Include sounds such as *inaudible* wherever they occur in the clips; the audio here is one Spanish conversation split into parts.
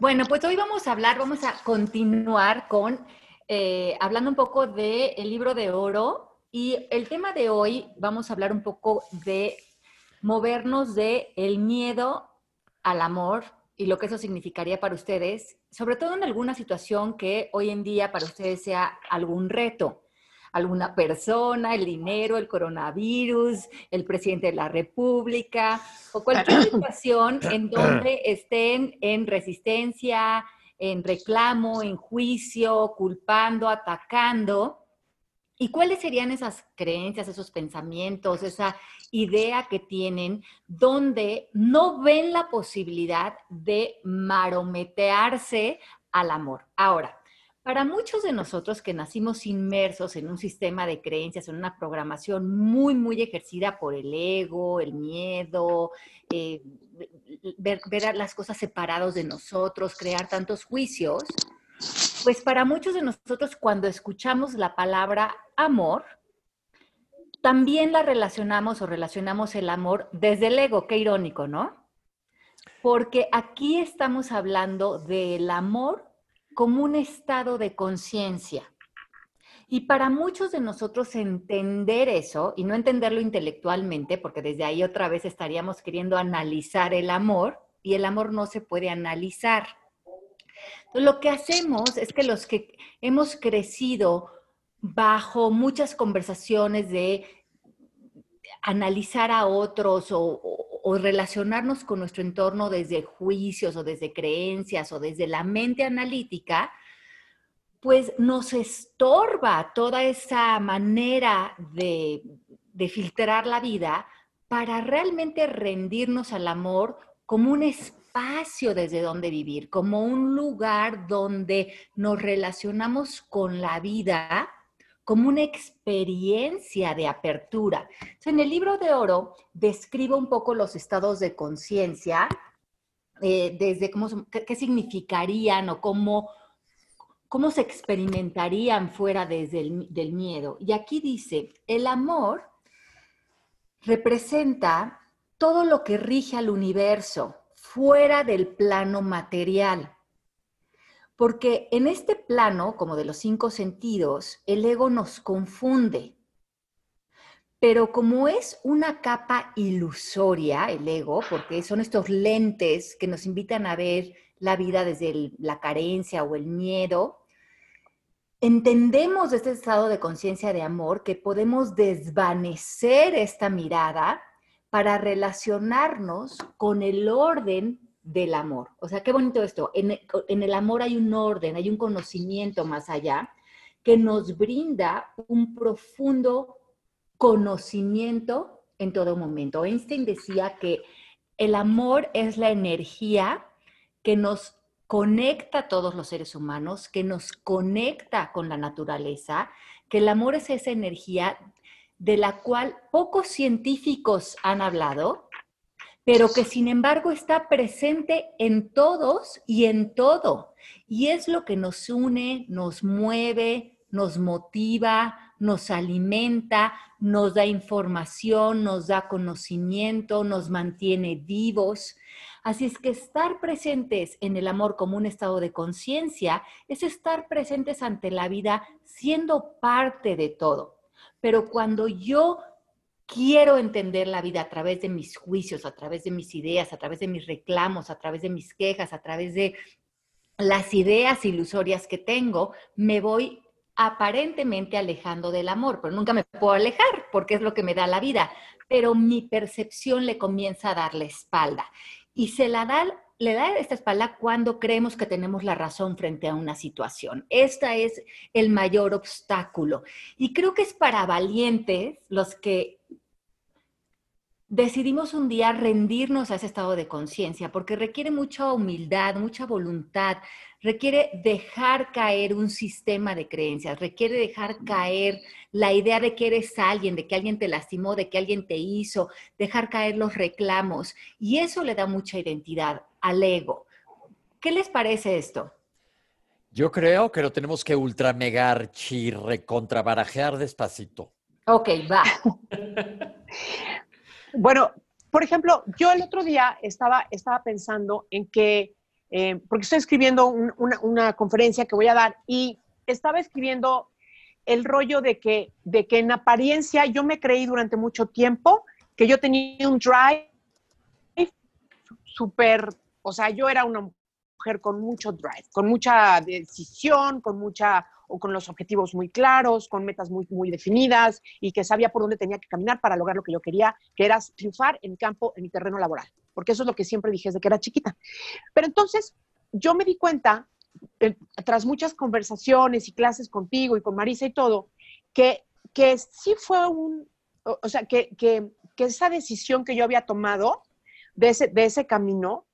Bueno, pues hoy vamos a hablar, vamos a continuar con, eh, hablando un poco del el libro de oro. Y el tema de hoy, vamos a hablar un poco de movernos de el miedo al amor y lo que eso significaría para ustedes, sobre todo en alguna situación que hoy en día para ustedes sea algún reto alguna persona, el dinero, el coronavirus, el presidente de la República o cualquier *clears throat* situación en donde estén en resistencia, en reclamo, en juicio, culpando, atacando. ¿Y cuáles serían esas creencias, esos pensamientos, esa idea que tienen donde no ven la posibilidad de marometearse al amor? Ahora, para muchos de nosotros que nacimos inmersos en un sistema de creencias, en una programación muy, muy ejercida por el ego, el miedo, eh, ver, las cosas separados de nosotros, crear tantos juicios, pues para muchos de nosotros cuando escuchamos la palabra amor, también la relacionamos o relacionamos el amor desde el ego, qué irónico, ¿no? Porque aquí estamos hablando del amor como un estado de conciencia. Y para muchos de nosotros entender eso, y no entenderlo intelectualmente, porque desde ahí otra vez estaríamos queriendo analizar el amor, y el amor no se puede analizar. lo que hacemos es que los que hemos crecido bajo muchas conversaciones de analizar a otros o, o relacionarnos con nuestro entorno desde juicios o desde creencias o desde la mente analítica, pues nos estorba toda esa manera de, filtrar la vida para realmente rendirnos al amor como un espacio desde donde vivir, como un lugar donde nos relacionamos con la vida como una experiencia de apertura. en el libro de oro describo un poco los estados de conciencia, eh, desde cómo, qué, significarían o cómo, cómo se experimentarían fuera desde el, del miedo. Y aquí dice, el amor representa todo lo que rige al universo fuera del plano material. Porque en este plano, como de los cinco sentidos, el ego nos confunde. Pero como es una capa ilusoria, el ego, porque son estos lentes que nos invitan a ver la vida desde la carencia o el miedo, entendemos este estado de conciencia de amor que podemos desvanecer esta mirada para relacionarnos con el orden del amor. O sea, qué bonito esto. En, el amor hay un orden, hay un conocimiento más allá que nos brinda un profundo conocimiento en todo momento. Einstein decía que el amor es la energía que nos conecta a todos los seres humanos, que nos conecta con la naturaleza, que el amor es esa energía de la cual pocos científicos han hablado, pero que sin embargo está presente en todos y en todo. Y es lo que nos une, nos mueve, nos motiva, nos alimenta, nos da información, nos da conocimiento, nos mantiene vivos. Así es que estar presentes en el amor como un estado de conciencia es estar presentes ante la vida siendo parte de todo. Pero cuando yo quiero entender la vida a través de mis juicios, a través de mis ideas, a través de mis reclamos, a través de mis quejas, a través de las ideas ilusorias que tengo, me voy aparentemente alejando del amor, pero nunca me puedo alejar porque es lo que me da la vida, pero mi percepción le comienza a dar la espalda. Y se la da le da esta espalda cuando creemos que tenemos la razón frente a una situación. Este es el mayor obstáculo. Y creo que es para valientes los que decidimos un día rendirnos a ese estado de conciencia, porque requiere mucha humildad, mucha voluntad, requiere dejar caer un sistema de creencias, requiere dejar caer la idea de que eres alguien, de que alguien te lastimó, de que alguien te hizo, dejar caer los reclamos, y eso le da mucha identidad al ego. ¿Qué les parece esto? Yo creo que lo tenemos que ultramegar, chirre, contrabarajear despacito. Ok, va. *laughs* Bueno, por ejemplo, yo el otro día estaba, estaba pensando en que eh, porque estoy escribiendo una, una, conferencia que voy a dar y estaba escribiendo el rollo de que, de que en apariencia yo me creí durante mucho tiempo que yo tenía un drive súper, o sea, yo era una mujer con mucho drive, con mucha decisión, con mucha o con los objetivos muy claros, con metas muy, muy definidas y que sabía por dónde tenía que caminar para lograr lo que yo quería, que era triunfar en mi campo, en mi terreno laboral, porque eso es lo que siempre dije desde que era chiquita. Pero entonces yo me di cuenta, eh, tras muchas conversaciones y clases contigo y con Marisa y todo, que, que sí fue un, o, sea, que, que, que, esa decisión que yo había tomado de ese, de ese camino,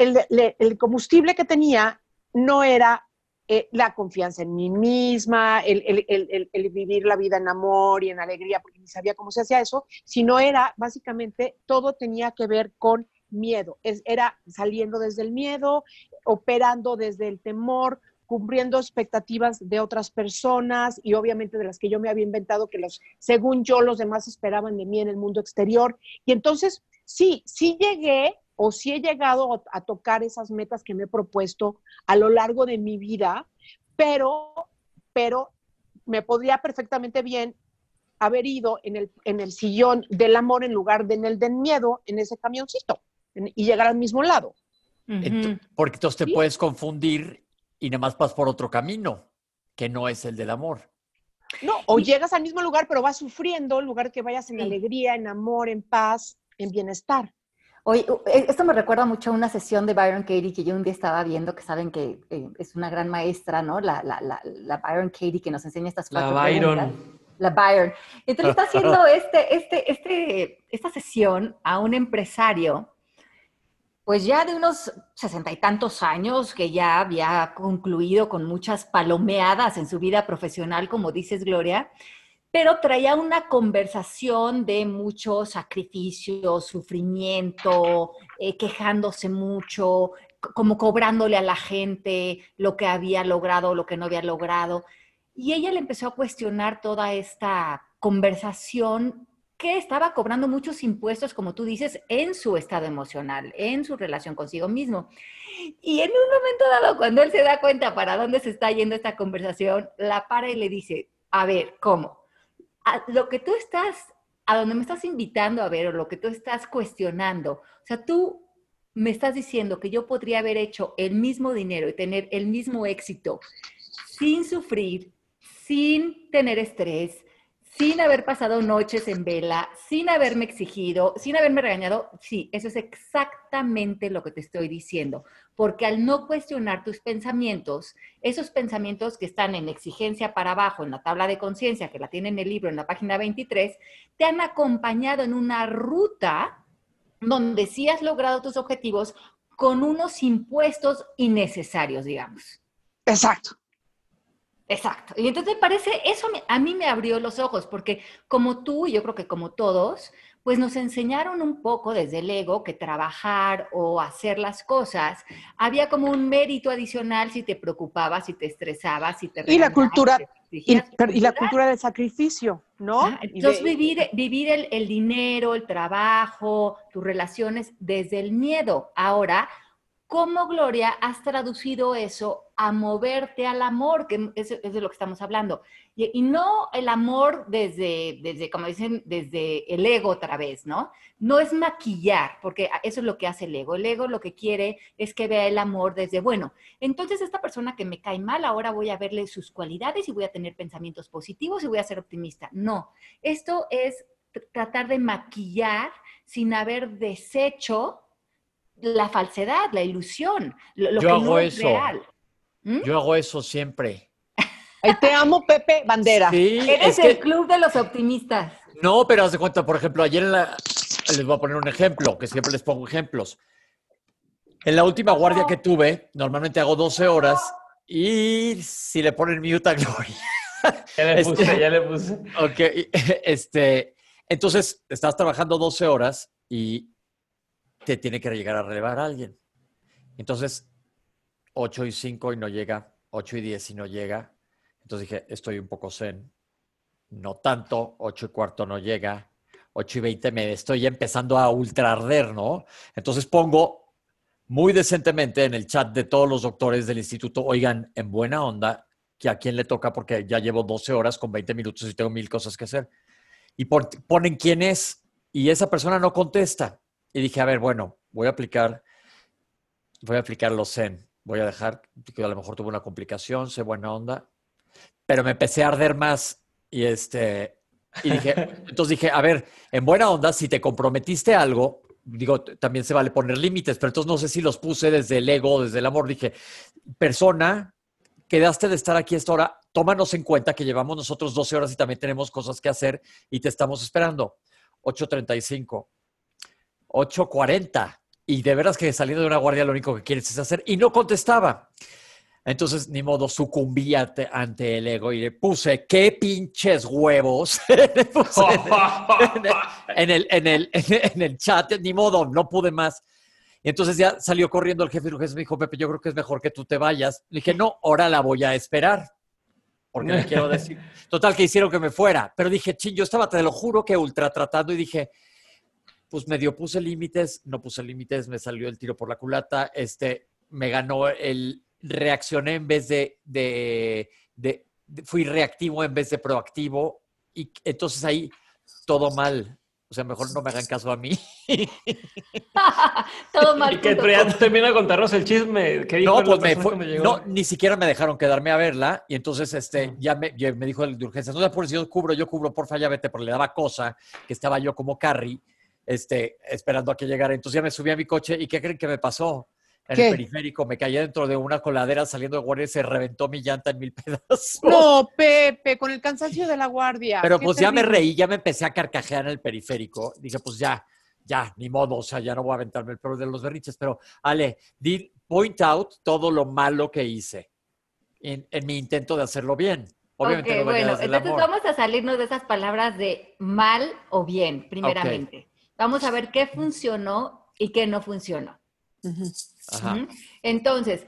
el, el combustible que tenía no era eh, la confianza en mí misma, el, vivir la vida en amor y en alegría, porque ni sabía cómo se hacía eso, sino era básicamente todo tenía que ver con miedo, era saliendo desde el miedo, operando desde el temor, cumpliendo expectativas de otras personas y obviamente de las que yo me había inventado que los, según yo, los demás esperaban de mí en el mundo exterior. Y entonces, sí, sí llegué o si he llegado a tocar esas metas que me he propuesto a lo largo de mi vida, pero, pero me podría perfectamente bien haber ido en el, en el sillón del amor en lugar de en el del miedo, en ese camioncito, y llegar al mismo lado. Porque entonces te puedes confundir y nada más vas por otro camino, que no es el del amor. No, o llegas al mismo lugar, pero vas sufriendo en lugar que vayas en alegría, en amor, en paz, en bienestar. Oye, e, esto me recuerda mucho a una sesión de Byron Katie que yo un día estaba viendo, que saben que eh, es una gran maestra, ¿no? La, la, la, Byron Katie que nos enseña estas cuatro La Byron. La Byron. Entonces está haciendo *laughs* este, este, este, esta sesión a un empresario, pues ya de unos sesenta y tantos años, que ya había concluido con muchas palomeadas en su vida profesional, como dices, Gloria, pero traía una conversación de mucho sacrificio, sufrimiento, eh, quejándose mucho, como cobrándole a la gente lo que había logrado, lo que no había logrado. Y ella le empezó a cuestionar toda esta conversación que estaba cobrando muchos impuestos, como tú dices, en su estado emocional, en su relación consigo mismo. Y en un momento dado, cuando él se da cuenta para dónde se está yendo esta conversación, la para y le dice, a ver, ¿cómo? Lo que tú estás, a donde me estás invitando a ver o lo que tú estás cuestionando, o sea, tú me estás diciendo que yo podría haber hecho el mismo dinero y tener el mismo éxito sin sufrir, sin tener estrés, sin haber pasado noches en vela, sin haberme exigido, sin haberme regañado, sí, eso es exactamente lo que te estoy diciendo. Porque al no cuestionar tus pensamientos, esos pensamientos que están en exigencia para abajo, en la tabla de conciencia, que la tiene en el libro, en la página 23, te han acompañado en una ruta donde sí has logrado tus objetivos con unos impuestos innecesarios, digamos. Exacto. Exacto. Y entonces parece, eso a mí me abrió los ojos, porque como tú, y yo creo que como todos, pues nos enseñaron un poco desde el ego que trabajar o hacer las cosas había como un mérito adicional si te preocupabas, si te estresabas, si te Y la cultura y, la cultura del sacrificio, ¿no? entonces vivir, vivir el, el dinero, el trabajo, tus relaciones desde el miedo. Ahora, ¿cómo Gloria has traducido eso a moverte al amor, que es, de lo que estamos hablando. Y, no el amor desde, desde, como dicen, desde el ego otra vez, ¿no? No es maquillar, porque eso es lo que hace el ego. El ego lo que quiere es que vea el amor desde, bueno, entonces esta persona que me cae mal, ahora voy a verle sus cualidades y voy a tener pensamientos positivos y voy a ser optimista. No, esto es tratar de maquillar sin haber deshecho la falsedad, la ilusión, lo, que no es real. ¿Mm? Yo hago eso siempre. te amo, Pepe Bandera. Sí, Eres el club de los optimistas. No, pero haz de cuenta, por ejemplo, ayer les voy a poner un ejemplo, que siempre les pongo ejemplos. En la última guardia que tuve, normalmente hago 12 horas y si le ponen mute a Gloria. *laughs* Ya le puse, este, ya le puse. Ok, *laughs* este, entonces estás trabajando 12 horas y te tiene que llegar a relevar a alguien. Entonces, 8 y 5 y no llega, 8 y 10 y no llega. Entonces dije, estoy un poco zen. No tanto, 8 y cuarto no llega, 8 y 20 me estoy empezando a ultra arder, ¿no? Entonces pongo muy decentemente en el chat de todos los doctores del instituto, oigan, en buena onda, que a quién le toca porque ya llevo 12 horas con 20 minutos y tengo mil cosas que hacer. Y ponen quién es y esa persona no contesta. Y dije, a ver, bueno, voy a aplicar, voy a aplicar los Zen. Voy a dejar, que a lo mejor tuve una complicación, sé buena onda. Pero me empecé a arder más y este, y dije, *laughs* entonces dije, a ver, en buena onda, si te comprometiste algo, digo, también se vale poner límites, pero entonces no sé si los puse desde el ego, desde el amor. Dije, persona, quedaste de estar aquí esta hora, tómanos en cuenta que llevamos nosotros 12 horas y también tenemos cosas que hacer y te estamos esperando. 8.35, 8.40. Y de veras que saliendo de una guardia lo único que quieres es hacer. Y no contestaba. Entonces, ni modo, sucumbí ante, el ego y le puse, ¿qué pinches huevos? *laughs* en, el, en, el, en, el, chat, ni modo, no pude más. Y entonces ya salió corriendo el jefe y el jefe me dijo, Pepe, yo creo que es mejor que tú te vayas. Le dije, no, ahora la voy a esperar. Porque le quiero decir. *laughs* Total, que hicieron que me fuera. Pero dije, ching, yo estaba, te lo juro, que ultra tratando y dije, pues medio puse límites, no puse límites, me salió el tiro por la culata, este, me ganó el, reaccioné en vez de, de, de, fui reactivo en vez de proactivo y entonces ahí todo mal. O sea, mejor no me hagan caso a mí. *laughs* todo mal. Y que ya termina de contarnos el chisme. ¿Qué dijo no, pues me no, ni siquiera me dejaron quedarme a verla. Y entonces este, ya, me, me dijo el de urgencia, no por si yo cubro, yo cubro, porfa, ya vete, porque le daba cosa que estaba yo como Carrie, este, esperando a que llegara. Entonces ya me subí a mi coche y ¿qué creen que me pasó? en el periférico, me caí dentro de una coladera saliendo de guardia y se reventó mi llanta en mil *laughs* pedazos. No, Pepe, con el cansancio de la guardia. Pero pues ya me reí, ya me empecé a carcajear en el periférico. Dije, pues ya, ya, ni modo, o sea, ya no voy a aventarme el peor de los berriches. Pero, Ale, di, point out todo lo malo que hice en, mi intento de hacerlo bien. Obviamente bueno, entonces vamos a salirnos de esas palabras de mal o bien, primeramente. Vamos a ver qué funcionó y qué no funcionó. Entonces,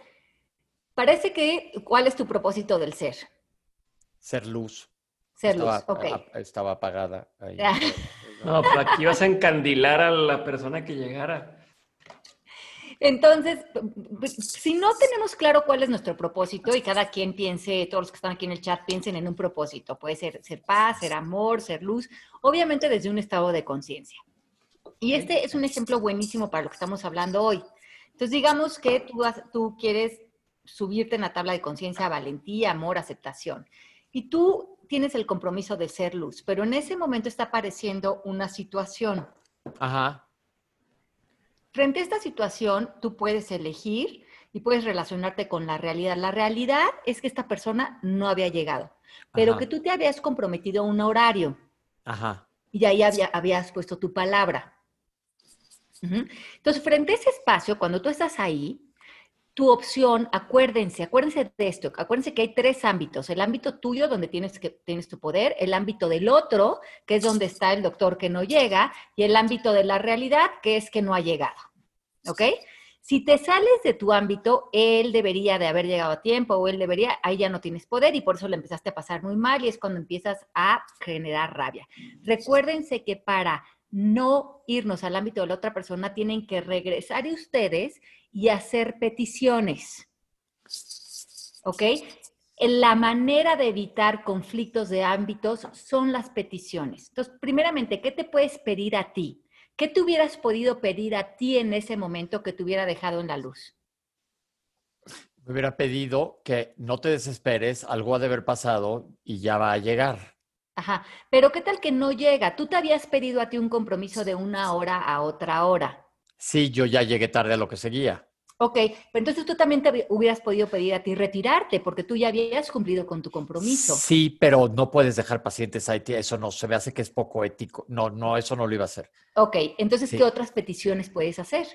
parece que, ¿cuál es tu propósito del ser? Ser luz. Ser luz, ok. estaba apagada. Ahí. *laughs* no, pero aquí vas a encandilar a la persona que llegara. Entonces, si no tenemos claro cuál es nuestro propósito y cada quien piense, todos los que están aquí en el chat piensen en un propósito, puede ser ser paz, ser amor, ser luz, obviamente desde un estado de conciencia. Y este es un ejemplo buenísimo para lo que estamos hablando hoy. Entonces, digamos que tú, tú quieres subirte en la tabla de conciencia, valentía, amor, aceptación. Y tú tienes el compromiso de ser luz, pero en ese momento está apareciendo una situación. Ajá. Frente a esta situación, tú puedes elegir y puedes relacionarte con la realidad. La realidad es que esta persona no había llegado, pero que tú te habías comprometido a un horario. Ajá. Y ahí habías puesto tu palabra. Entonces, frente a ese espacio, cuando tú estás ahí, tu opción, acuérdense, acuérdense de esto, acuérdense que hay tres ámbitos, el ámbito tuyo donde tienes, que, tienes tu poder, el ámbito del otro, que es donde está el doctor que no llega, y el ámbito de la realidad, que es que no ha llegado. ¿Ok? Si te sales de tu ámbito, él debería de haber llegado a tiempo o él debería, ahí ya no tienes poder y por eso le empezaste a pasar muy mal y es cuando empiezas a generar rabia. Recuérdense que para no irnos al ámbito de la otra persona, tienen que regresar ustedes y hacer peticiones. ¿Ok? La manera de evitar conflictos de ámbitos son las peticiones. Entonces, primeramente, ¿qué te puedes pedir a ti? ¿Qué te hubieras podido pedir a ti en ese momento que te hubiera dejado en la luz? Me hubiera pedido que no te desesperes, algo ha de haber pasado y ya va a llegar. Ajá, pero ¿qué tal que no llega? Tú te habías pedido a ti un compromiso de una hora a otra hora. Sí, yo ya llegué tarde a lo que seguía. Ok, pero entonces tú también te hubieras podido pedir a ti retirarte porque tú ya habías cumplido con tu compromiso. Sí, pero no puedes dejar pacientes ahí, eso no, se me hace que es poco ético. No, no, eso no lo iba a hacer. Ok, entonces, ¿qué otras peticiones puedes hacer?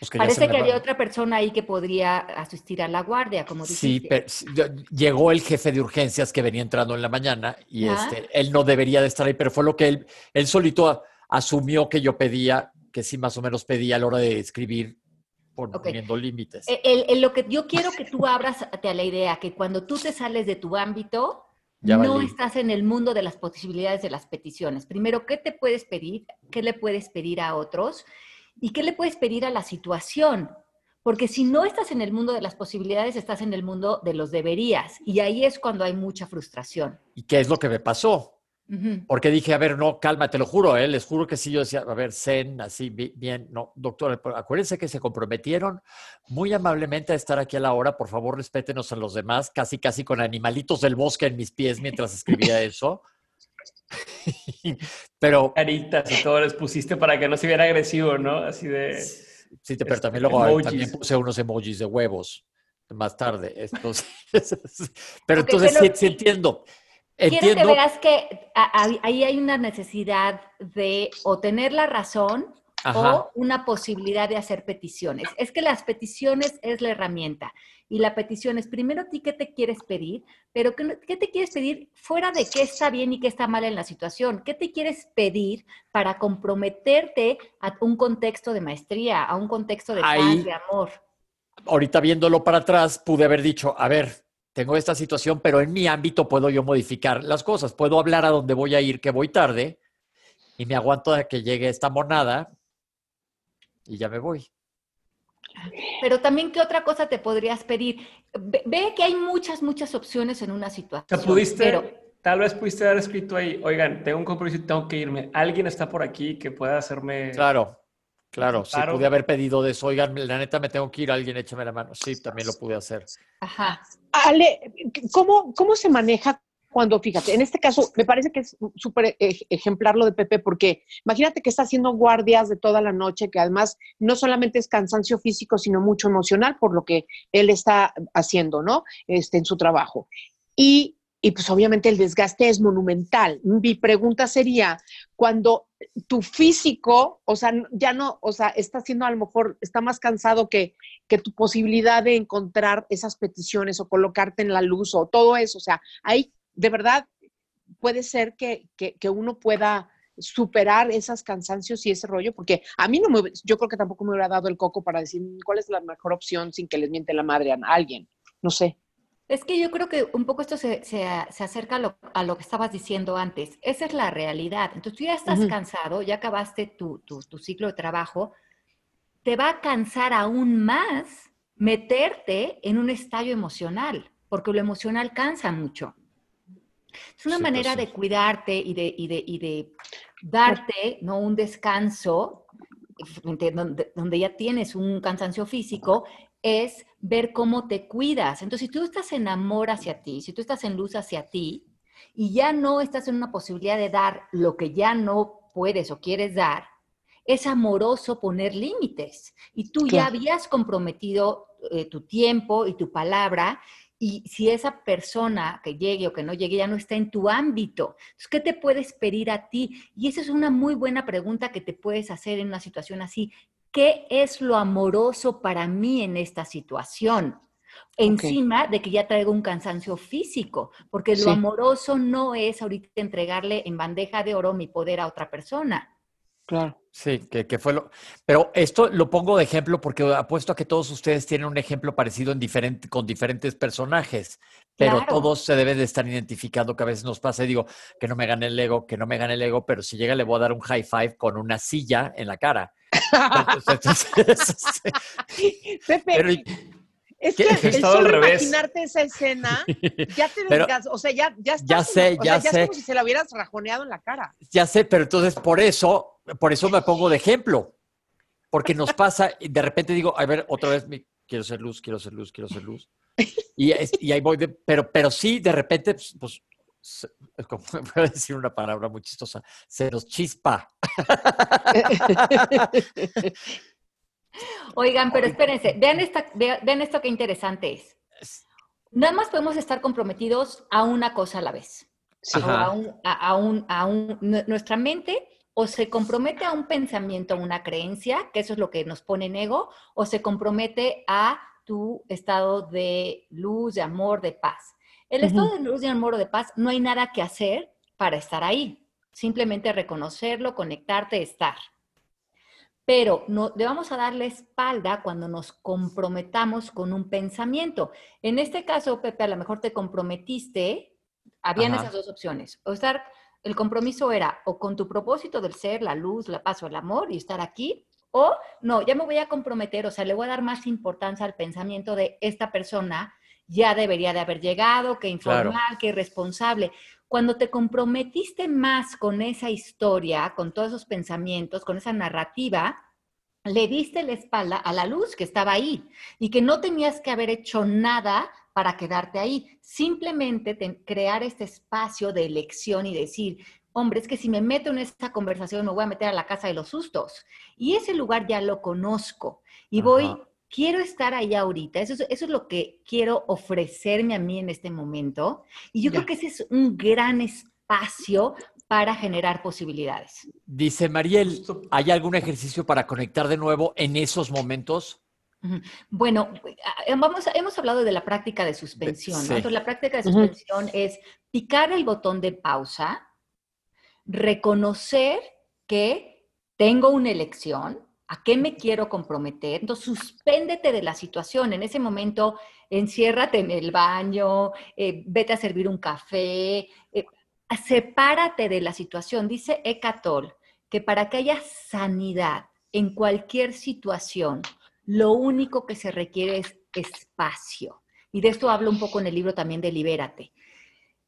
Pues Parece que había otra persona ahí que podría asistir a la guardia, como dijiste. Sí, pero llegó el jefe de urgencias que venía entrando en la mañana y este, él no debería de estar ahí, pero fue lo que él, él solito asumió que yo pedía, que sí más o menos pedía a la hora de escribir poniendo límites. El, lo que yo quiero que tú abras a la idea que cuando tú te sales de tu ámbito, no estás en el mundo de las posibilidades de las peticiones. Primero, ¿qué te puedes pedir? ¿Qué le puedes pedir a otros? ¿Y qué le puedes pedir a la situación? Porque si no estás en el mundo de las posibilidades, estás en el mundo de los deberías. Y ahí es cuando hay mucha frustración. ¿Y qué es lo que me pasó? Porque dije, a ver, no, calma, te lo juro, ¿eh? les juro que sí, yo decía, a ver, zen, así, bi- bien, no, doctor, pero acuérdense que se comprometieron muy amablemente a estar aquí a la hora, por favor, respétenos a los demás, casi, casi con animalitos del bosque en mis pies mientras escribía *laughs* eso. *laughs* pero, Caritas y todo les pusiste para que no se viera agresivo, ¿no? Así de... sí, pero Este, también luego emojis. también puse unos emojis de huevos más tarde. Entonces, *laughs* pero entonces pero- sí, sí entiendo. Quiero que Entiendo. veas que ahí hay una necesidad de o tener la razón Ajá. o una posibilidad de hacer peticiones. Es que las peticiones es la herramienta. Y la petición es primero ti qué te quieres pedir, pero qué te quieres pedir fuera de qué está bien y qué está mal en la situación. ¿Qué te quieres pedir para comprometerte a un contexto de maestría, a un contexto de Ahí- paz, de amor? ahorita viéndolo para atrás, pude haber dicho, a ver, tengo esta situación, pero en mi ámbito puedo yo modificar las cosas. Puedo hablar a dónde voy a ir, que voy tarde, y me aguanto a que llegue esta monada y ya me voy. Pero también, ¿qué otra cosa te podrías pedir? Ve, ve que hay muchas, muchas opciones en una situación. pudiste, pero- tal vez pudiste haber escrito ahí, oigan, tengo un compromiso y tengo que irme. Alguien está por aquí que pueda hacerme... Claro, claro, sí, Claro. pude haber pedido de eso. Oigan, la neta me tengo que ir, alguien échame la mano. Sí, también lo pude hacer. Ajá. Ale, ¿cómo, ¿cómo se maneja cuando, fíjate, en este caso me parece que es súper ej- ejemplar lo de Pepe, porque imagínate que está haciendo guardias de toda la noche, que además no solamente es cansancio físico, sino mucho emocional por lo que él está haciendo, ¿no? Este, en su trabajo. Y, y pues obviamente el desgaste es monumental. Mi pregunta sería, cuando tu físico, o sea, ya no, o sea, está haciendo a lo mejor, está más cansado que, que tu posibilidad de encontrar esas peticiones o colocarte en la luz o todo eso, o sea, ahí de verdad puede ser que, que, que uno pueda superar esos cansancios y ese rollo, porque a mí no me, yo creo que tampoco me hubiera dado el coco para decir "Mm, cuál es la mejor opción sin que les miente la madre a alguien, no sé. Es que yo creo que un poco esto se, se- se acerca a lo, a lo que estabas diciendo antes. Esa es la realidad. Entonces tú ya estás cansado, ya acabaste tu, tu- tu ciclo de trabajo, te va a cansar aún más meterte en un estallo emocional, porque lo emocional cansa mucho. Es una Sí, pues manera de cuidarte y de, y de, y de darte ¿no? un descanso, donde, donde ya tienes un cansancio físico, es ver cómo te cuidas. Entonces, si tú estás en amor hacia ti, si tú estás en luz hacia ti y ya no estás en una posibilidad de dar lo que ya no puedes o quieres dar, es amoroso poner límites. Y tú ya habías comprometido eh, tu tiempo y tu palabra. Y si esa persona que llegue o que no llegue ya no está en tu ámbito, entonces, ¿qué te puedes pedir a ti? Y esa es una muy buena pregunta que te puedes hacer en una situación así. ¿Qué es lo amoroso para mí en esta situación? Encima de que ya traigo un cansancio físico, porque lo Sí. amoroso no es ahorita entregarle en bandeja de oro mi poder a otra persona. Claro. Sí, que, que fue lo. Pero esto lo pongo de ejemplo porque apuesto a que todos ustedes tienen un ejemplo parecido en diferente, con diferentes personajes, pero Claro. todos se deben de estar identificando que a veces nos pasa y digo que no me gane el ego, que no me gane el ego, pero si llega le voy a dar un high five con una silla en la cara. *laughs* Entonces, *laughs* entonces, *laughs* Pepe, pero, es que He el solo revés. imaginarte esa escena *laughs* ya te Pero- desgas- o sea, ya, ya estás Ya sé, la- o ya sea, sé. es como si se la hubieras rajoneado en la cara. ya sé, pero entonces por eso, por eso me pongo de ejemplo. Porque nos pasa, y de repente digo, a ver, otra vez, mi- quiero ser luz, quiero ser luz, quiero ser luz. Y, es- y ahí voy, de- pero, pero sí, de repente, pues, pues, es como, *laughs* voy a decir una palabra muy chistosa, se nos chispa. *laughs* Oigan, pero espérense, vean, esta, vea- vean esto que interesante es. Nada más podemos estar comprometidos a una cosa a la vez. Sí. a un, a, a un, a un- nu- nuestra mente o se compromete a un pensamiento, a una creencia, que eso es lo que nos pone en ego, o se compromete a tu estado de luz, de amor, de paz. El estado de luz, de amor o de paz, no hay nada que hacer para estar ahí. Simplemente reconocerlo, conectarte, estar. Pero no, le vamos a dar la espalda cuando nos comprometamos con un pensamiento. En este caso, Pepe, a lo mejor te comprometiste, habían Ajá. esas dos opciones. O estar, el compromiso era o con tu propósito del ser, la luz, la paz o el amor y estar aquí, O no, ya me voy a comprometer, o sea, le voy a dar más importancia al pensamiento de esta persona ya debería de haber llegado, que informal, que irresponsable. Cuando te comprometiste más con esa historia, con todos esos pensamientos, con esa narrativa, le diste la espalda a la luz que estaba ahí y que no tenías que haber hecho nada para quedarte ahí. Simplemente crear este espacio de elección y decir, hombre, es que si me meto en esta conversación me voy a meter a la casa de los sustos. Y ese lugar ya lo conozco y voy, quiero estar ahí ahorita. Eso es, eso es lo que quiero ofrecerme a mí en este momento. Y yo creo que ese es un gran espacio para generar posibilidades. Dice Mariel, ¿hay algún ejercicio para conectar de nuevo en esos momentos? Bueno, eh, vamos, hemos hablado de la práctica de suspensión. Entonces, la práctica de suspensión es picar el botón de pausa, reconocer que tengo una elección, a qué me quiero comprometer. Entonces, suspéndete de la situación. En ese momento, enciérrate en el baño, eh, vete a servir un café, eh, sepárate de la situación. Dice Ecatol que para que haya sanidad en cualquier situación, lo único que se requiere es espacio. Y de esto hablo un poco en el libro también de Libérate.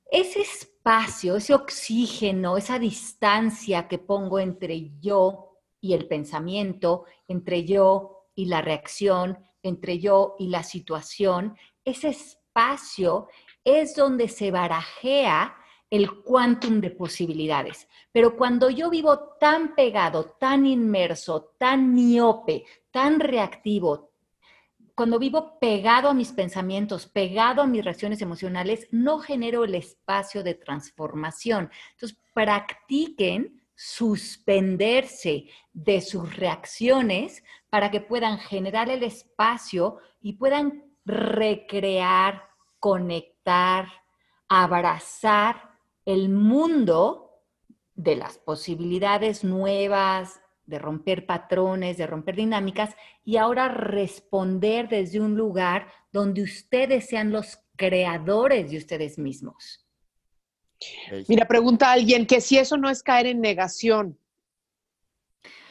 Ese espacio, ese oxígeno, esa distancia que pongo entre yo y el pensamiento, entre yo y la reacción, entre yo y la situación, ese espacio es donde se barajea el quantum de posibilidades. Pero cuando yo vivo tan pegado, tan inmerso, tan miope, tan reactivo, cuando vivo pegado a mis pensamientos, pegado a mis reacciones emocionales, no genero el espacio de transformación. Entonces, practiquen suspenderse de sus reacciones para que puedan generar el espacio y puedan recrear, conectar, abrazar el mundo de las posibilidades nuevas, de romper patrones, de romper dinámicas y ahora responder desde un lugar donde ustedes sean los creadores de ustedes mismos. Mira, pregunta a alguien que si eso no es caer en negación.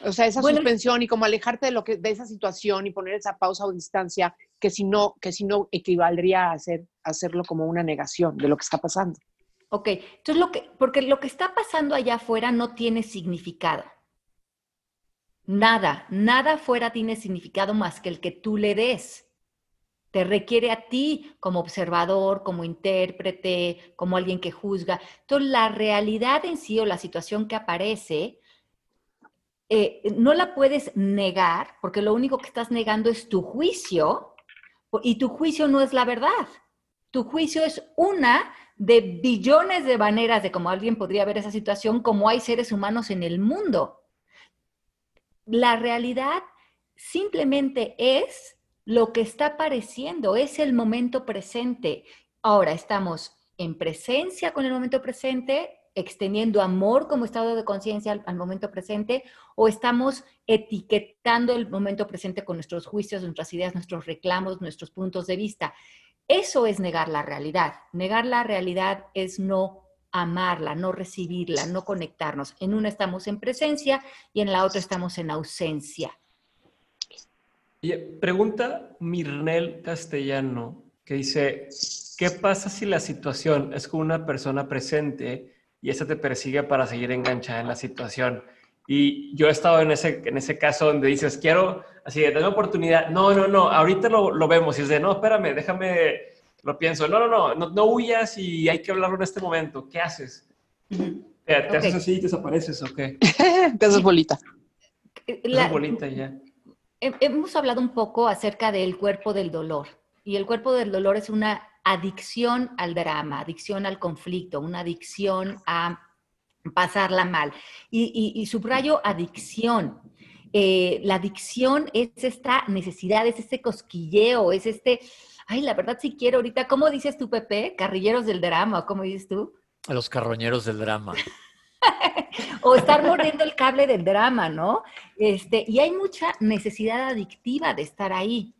O sea, esa suspensión y como alejarte de lo que de esa situación y poner esa pausa o distancia que si no que si no equivaldría a hacer hacerlo como una negación de lo que está pasando. Ok, entonces lo que porque lo que está pasando allá afuera no tiene significado. Nada, nada afuera tiene significado más que el que tú le des. Te requiere a ti como observador, como intérprete, como alguien que juzga. Entonces, la realidad en sí o la situación que aparece, eh, no la puedes negar, porque lo único que estás negando es tu juicio, y tu juicio no es la verdad. Tu juicio es una de billones de maneras de cómo alguien podría ver esa situación, como hay seres humanos en el mundo la realidad simplemente es lo que está apareciendo, es el momento presente. Ahora estamos en presencia con el momento presente, extendiendo amor como estado de conciencia al, momento presente, o estamos etiquetando el momento presente con nuestros juicios, nuestras ideas, nuestros reclamos, nuestros puntos de vista. Eso es negar la realidad. Negar la realidad es no amarla, no recibirla, no conectarnos. En una estamos en presencia y en la otra estamos en ausencia. Y pregunta Mirnel Castellano, que dice, ¿qué pasa si la situación es con una persona presente y esa te persigue para seguir enganchada en la situación? Y yo he estado en ese, en ese caso donde dices, quiero, así, de una oportunidad. No, no, no, ahorita lo, lo vemos. Y es de, no, espérame, déjame lo pienso, no, no, no, no, huyas y hay que hablarlo en este momento. ¿Qué haces? ¿Te, haces así y te desapareces o qué? *laughs* te haces bolita. La, bolita ya. Hemos hablado un poco acerca del cuerpo del dolor. Y el cuerpo del dolor es una adicción al drama, adicción al conflicto, una adicción a pasarla mal. Y, subrayo adicción. Eh, la adicción es esta necesidad, es este cosquilleo, es este ay, la verdad sí quiero ahorita, ¿cómo dices tú, Pepe? Carrilleros del drama, ¿cómo dices tú? Los carroñeros del drama. *laughs* *laughs* o estar mordiendo el cable del drama, ¿no? Este, y hay mucha necesidad adictiva de estar ahí.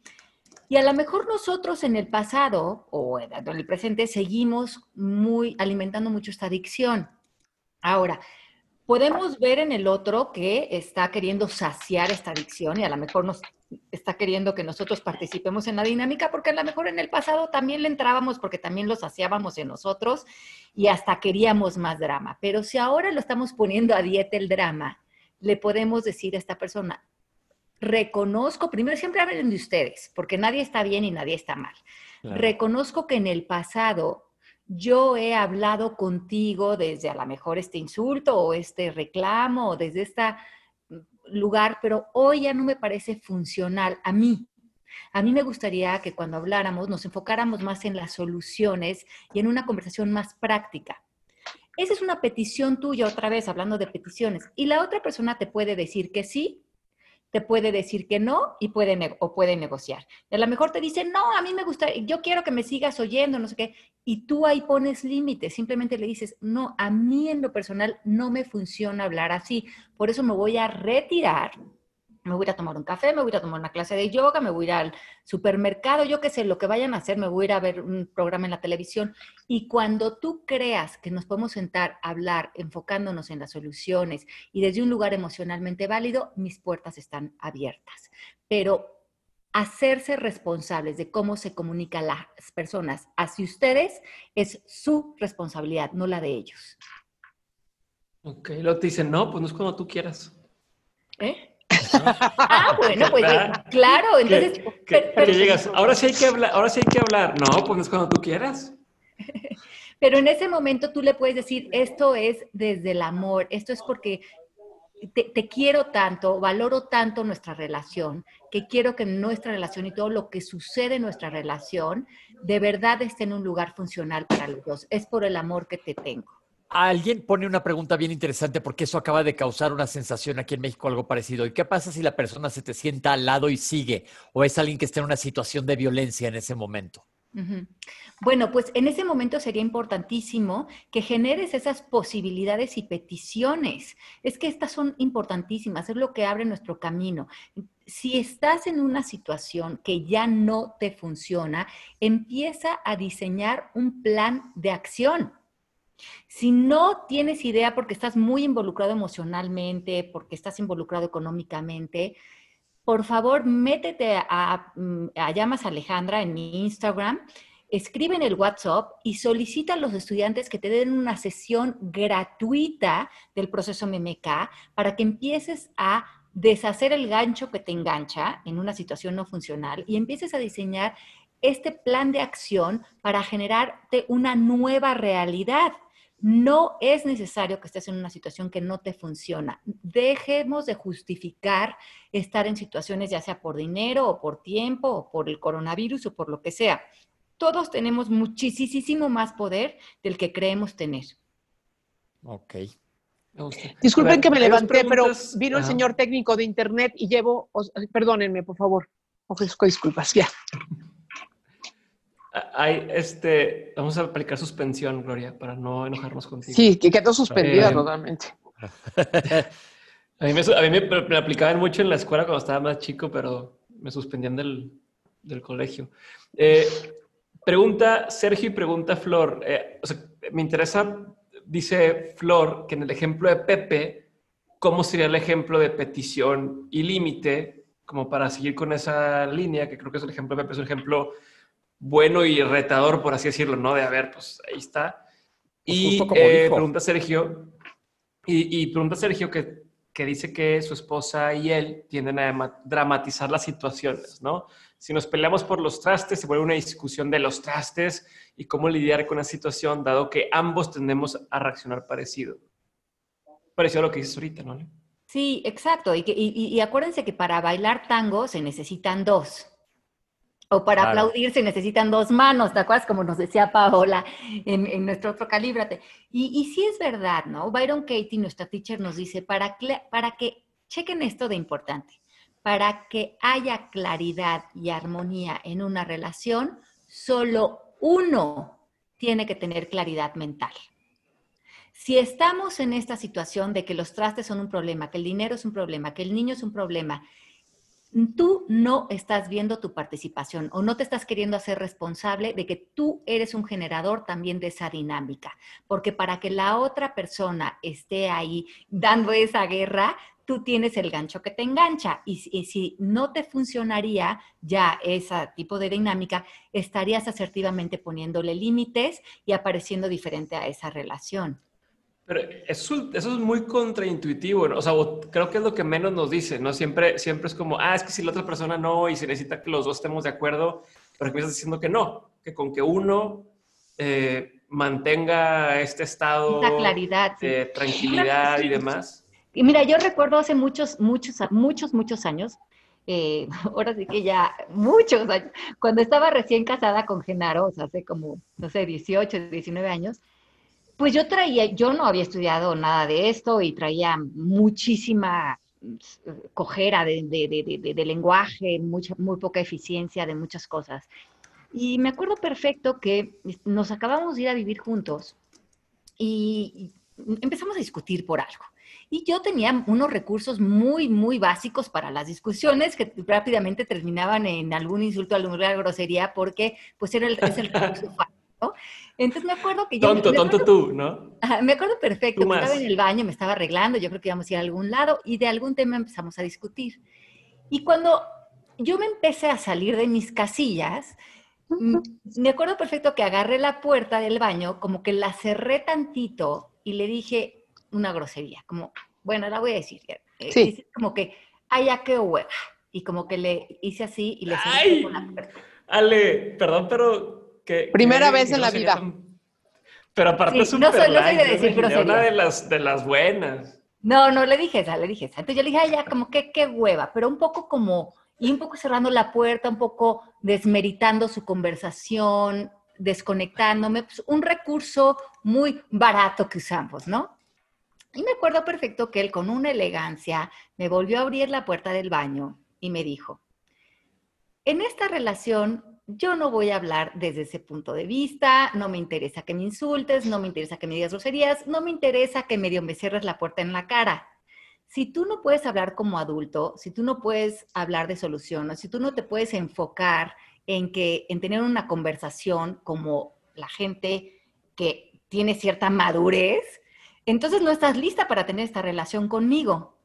Y a lo mejor nosotros en el pasado o en el presente seguimos muy alimentando mucho esta adicción. Ahora, podemos ver en el otro que está queriendo saciar esta adicción y a lo mejor nos está queriendo que nosotros participemos en la dinámica porque a lo mejor en el pasado también le entrábamos porque también lo saciábamos en nosotros y hasta queríamos más drama. Pero si ahora lo estamos poniendo a dieta el drama, le podemos decir a esta persona, reconozco, primero siempre hablen de ustedes, porque nadie está bien y nadie está mal. Reconozco que en el pasado yo he hablado contigo desde a lo mejor este insulto o este reclamo o desde este lugar, pero hoy ya no me parece funcional a mí. A mí me gustaría que cuando habláramos nos enfocáramos más en las soluciones y en una conversación más práctica. Esa es una petición tuya, otra vez hablando de peticiones. Y la otra persona te puede decir que sí te puede decir que no y puede o puede negociar. Y a lo mejor te dice, no, a mí me gusta, yo quiero que me sigas oyendo, no sé qué, y tú ahí pones límites, simplemente le dices, no, a mí en lo personal no me funciona hablar así, por eso me voy a retirar me voy a ir a tomar un café, me voy a ir a tomar una clase de yoga, me voy a ir al supermercado, yo qué sé, lo que vayan a hacer, me voy a ir a ver un programa en la televisión. Y cuando tú creas que nos podemos sentar a hablar enfocándonos en las soluciones y desde un lugar emocionalmente válido, mis puertas están abiertas. Pero hacerse responsables de cómo se comunican las personas hacia ustedes es su responsabilidad, no la de ellos. Ok, luego te dicen, no, pues no es como tú quieras. ¿Eh? Ah, bueno, pues claro, entonces. llegas, ahora sí hay que hablar, ahora sí hay que hablar. No, pues es cuando tú quieras. *laughs* Pero en ese momento tú le puedes decir, esto es desde el amor, esto es porque te, te, quiero tanto, valoro tanto nuestra relación, que quiero que nuestra relación y todo lo que sucede en nuestra relación de verdad esté en un lugar funcional para los dos. Es por el amor que te tengo. Alguien pone una pregunta bien interesante porque eso acaba de causar una sensación aquí en México, algo parecido. ¿Y qué pasa si la persona se te sienta al lado y sigue? ¿O es alguien que está en una situación de violencia en ese momento? Bueno, pues en ese momento sería importantísimo que generes esas posibilidades y peticiones. Es que estas son importantísimas, es lo que abre nuestro camino. Si estás en una situación que ya no te funciona, empieza a diseñar un plan de acción si no tienes idea porque estás muy involucrado emocionalmente, porque estás involucrado económicamente, por favor, métete a, mm, Llamas Alejandra en mi Instagram, escribe en el WhatsApp y solicita a los estudiantes que te den una sesión gratuita del proceso MMK para que empieces a deshacer el gancho que te engancha en una situación no funcional y empieces a diseñar este plan de acción para generarte una nueva realidad. No es necesario que estés en una situación que no te funciona. Dejemos de justificar estar en situaciones ya sea por dinero o por tiempo o por el coronavirus o por lo que sea. Todos tenemos muchísimo más poder del que creemos tener. Ok. Disculpen que me levanté, pero vino el señor técnico de internet y llevo, perdónenme, por favor. Ofrezco disculpas, ya. Hay, este, vamos a aplicar suspensión, Gloria, para no enojarnos contigo. Sí, que quedó suspendida eh, totalmente. *laughs* a mí, me, a mí me, aplicaban mucho en la escuela cuando estaba más chico, pero me suspendían del, del colegio. Eh, pregunta Sergio y pregunta Flor. Eh, o sea, me interesa, dice Flor, que en el ejemplo de Pepe, ¿cómo sería el ejemplo de petición y límite? Como para seguir con esa línea, que creo que es el ejemplo de Pepe, es un ejemplo bueno y retador, por así decirlo, ¿no? De a ver, pues ahí está. Pues y eh, pregunta Sergio, y, pregunta Sergio que, que, dice que su esposa y él tienden a dramatizar las situaciones, ¿no? Si nos peleamos por los trastes, se vuelve una discusión de los trastes y cómo lidiar con la situación, dado que ambos tendemos a reaccionar parecido. Parecido a lo que dices ahorita, ¿no? Sí, exacto. Y, y acuérdense que para bailar tango se necesitan dos. O para aplaudir se necesitan dos manos, ¿te acuerdas? Como nos decía Paola en, nuestro otro Calíbrate. Y, y, sí es verdad, ¿no? Byron Katie, nuestra teacher, nos dice, para, para que, chequen esto de importante, para que haya claridad y armonía en una relación, solo uno tiene que tener claridad mental. Si estamos en esta situación de que los trastes son un problema, que el dinero es un problema, que el niño es un problema, tú no estás viendo tu participación o no te estás queriendo hacer responsable de que tú eres un generador también de esa dinámica. Porque para que la otra persona esté ahí dando esa guerra, tú tienes el gancho que te engancha. Y, si no te funcionaría ya ese tipo de dinámica, estarías asertivamente poniéndole límites y apareciendo diferente a esa relación. Pero eso, eso es muy contraintuitivo, ¿no? o sea, creo que es lo que menos nos dice, ¿no? Siempre, siempre es como, ah, es que si la otra persona no y se necesita que los dos estemos de acuerdo, pero que estás diciendo que no, que con que uno eh, mantenga este estado claridad, de tranquilidad y *laughs* demás. Y mira, yo recuerdo hace muchos, muchos, muchos, muchos años, eh, *laughs* ahora sí que ya muchos años, cuando estaba recién casada con Genaro, o sea, hace como, no sé, 18, 19 años, pues yo traía, yo no había estudiado nada de esto y traía muchísima cojera de, lenguaje, mucha, muy poca eficiencia de muchas cosas. Y me acuerdo perfecto que nos acabamos de ir a vivir juntos y empezamos a discutir por algo. Y yo tenía unos recursos muy, muy básicos para las discusiones que rápidamente terminaban en algún insulto, alguna grosería, porque pues era el, es el *laughs* recurso ¿no? Entonces me acuerdo que yo... Tonto, tonto tú, ¿no? me acuerdo perfecto, que estaba en el baño, me estaba arreglando, yo creo que íbamos a ir a algún lado y de algún tema empezamos a discutir. Y cuando yo me empecé a salir de mis casillas, me acuerdo perfecto que agarré la puerta del baño, como que la cerré tantito y le dije una grosería, como, bueno, la voy a decir. Eh, sí. Como que, ay, ya qué hueva. Y como que le hice así y le cerré la puerta. Ale, perdón, pero Primera vez en la vida. Pero aparte es un no soy, de decir Una de las, de las buenas. No, no, le dije esa, le dije esa. Entonces yo le dije, ay, ya, como que qué hueva, pero un poco como, y un poco cerrando la puerta, un poco desmeritando su conversación, desconectándome, pues un recurso muy barato que usamos, ¿no? Y me acuerdo perfecto que él con una elegancia me volvió a abrir la puerta del baño y me dijo, en esta relación yo no voy a hablar desde ese punto de vista, no me interesa que me insultes, no me interesa que me digas groserías, no me interesa que medio me cierres la puerta en la cara. Si tú no puedes hablar como adulto, si tú no puedes hablar de soluciones, si tú no te puedes enfocar en que en tener una conversación como la gente que tiene cierta madurez, entonces no estás lista para tener esta relación conmigo.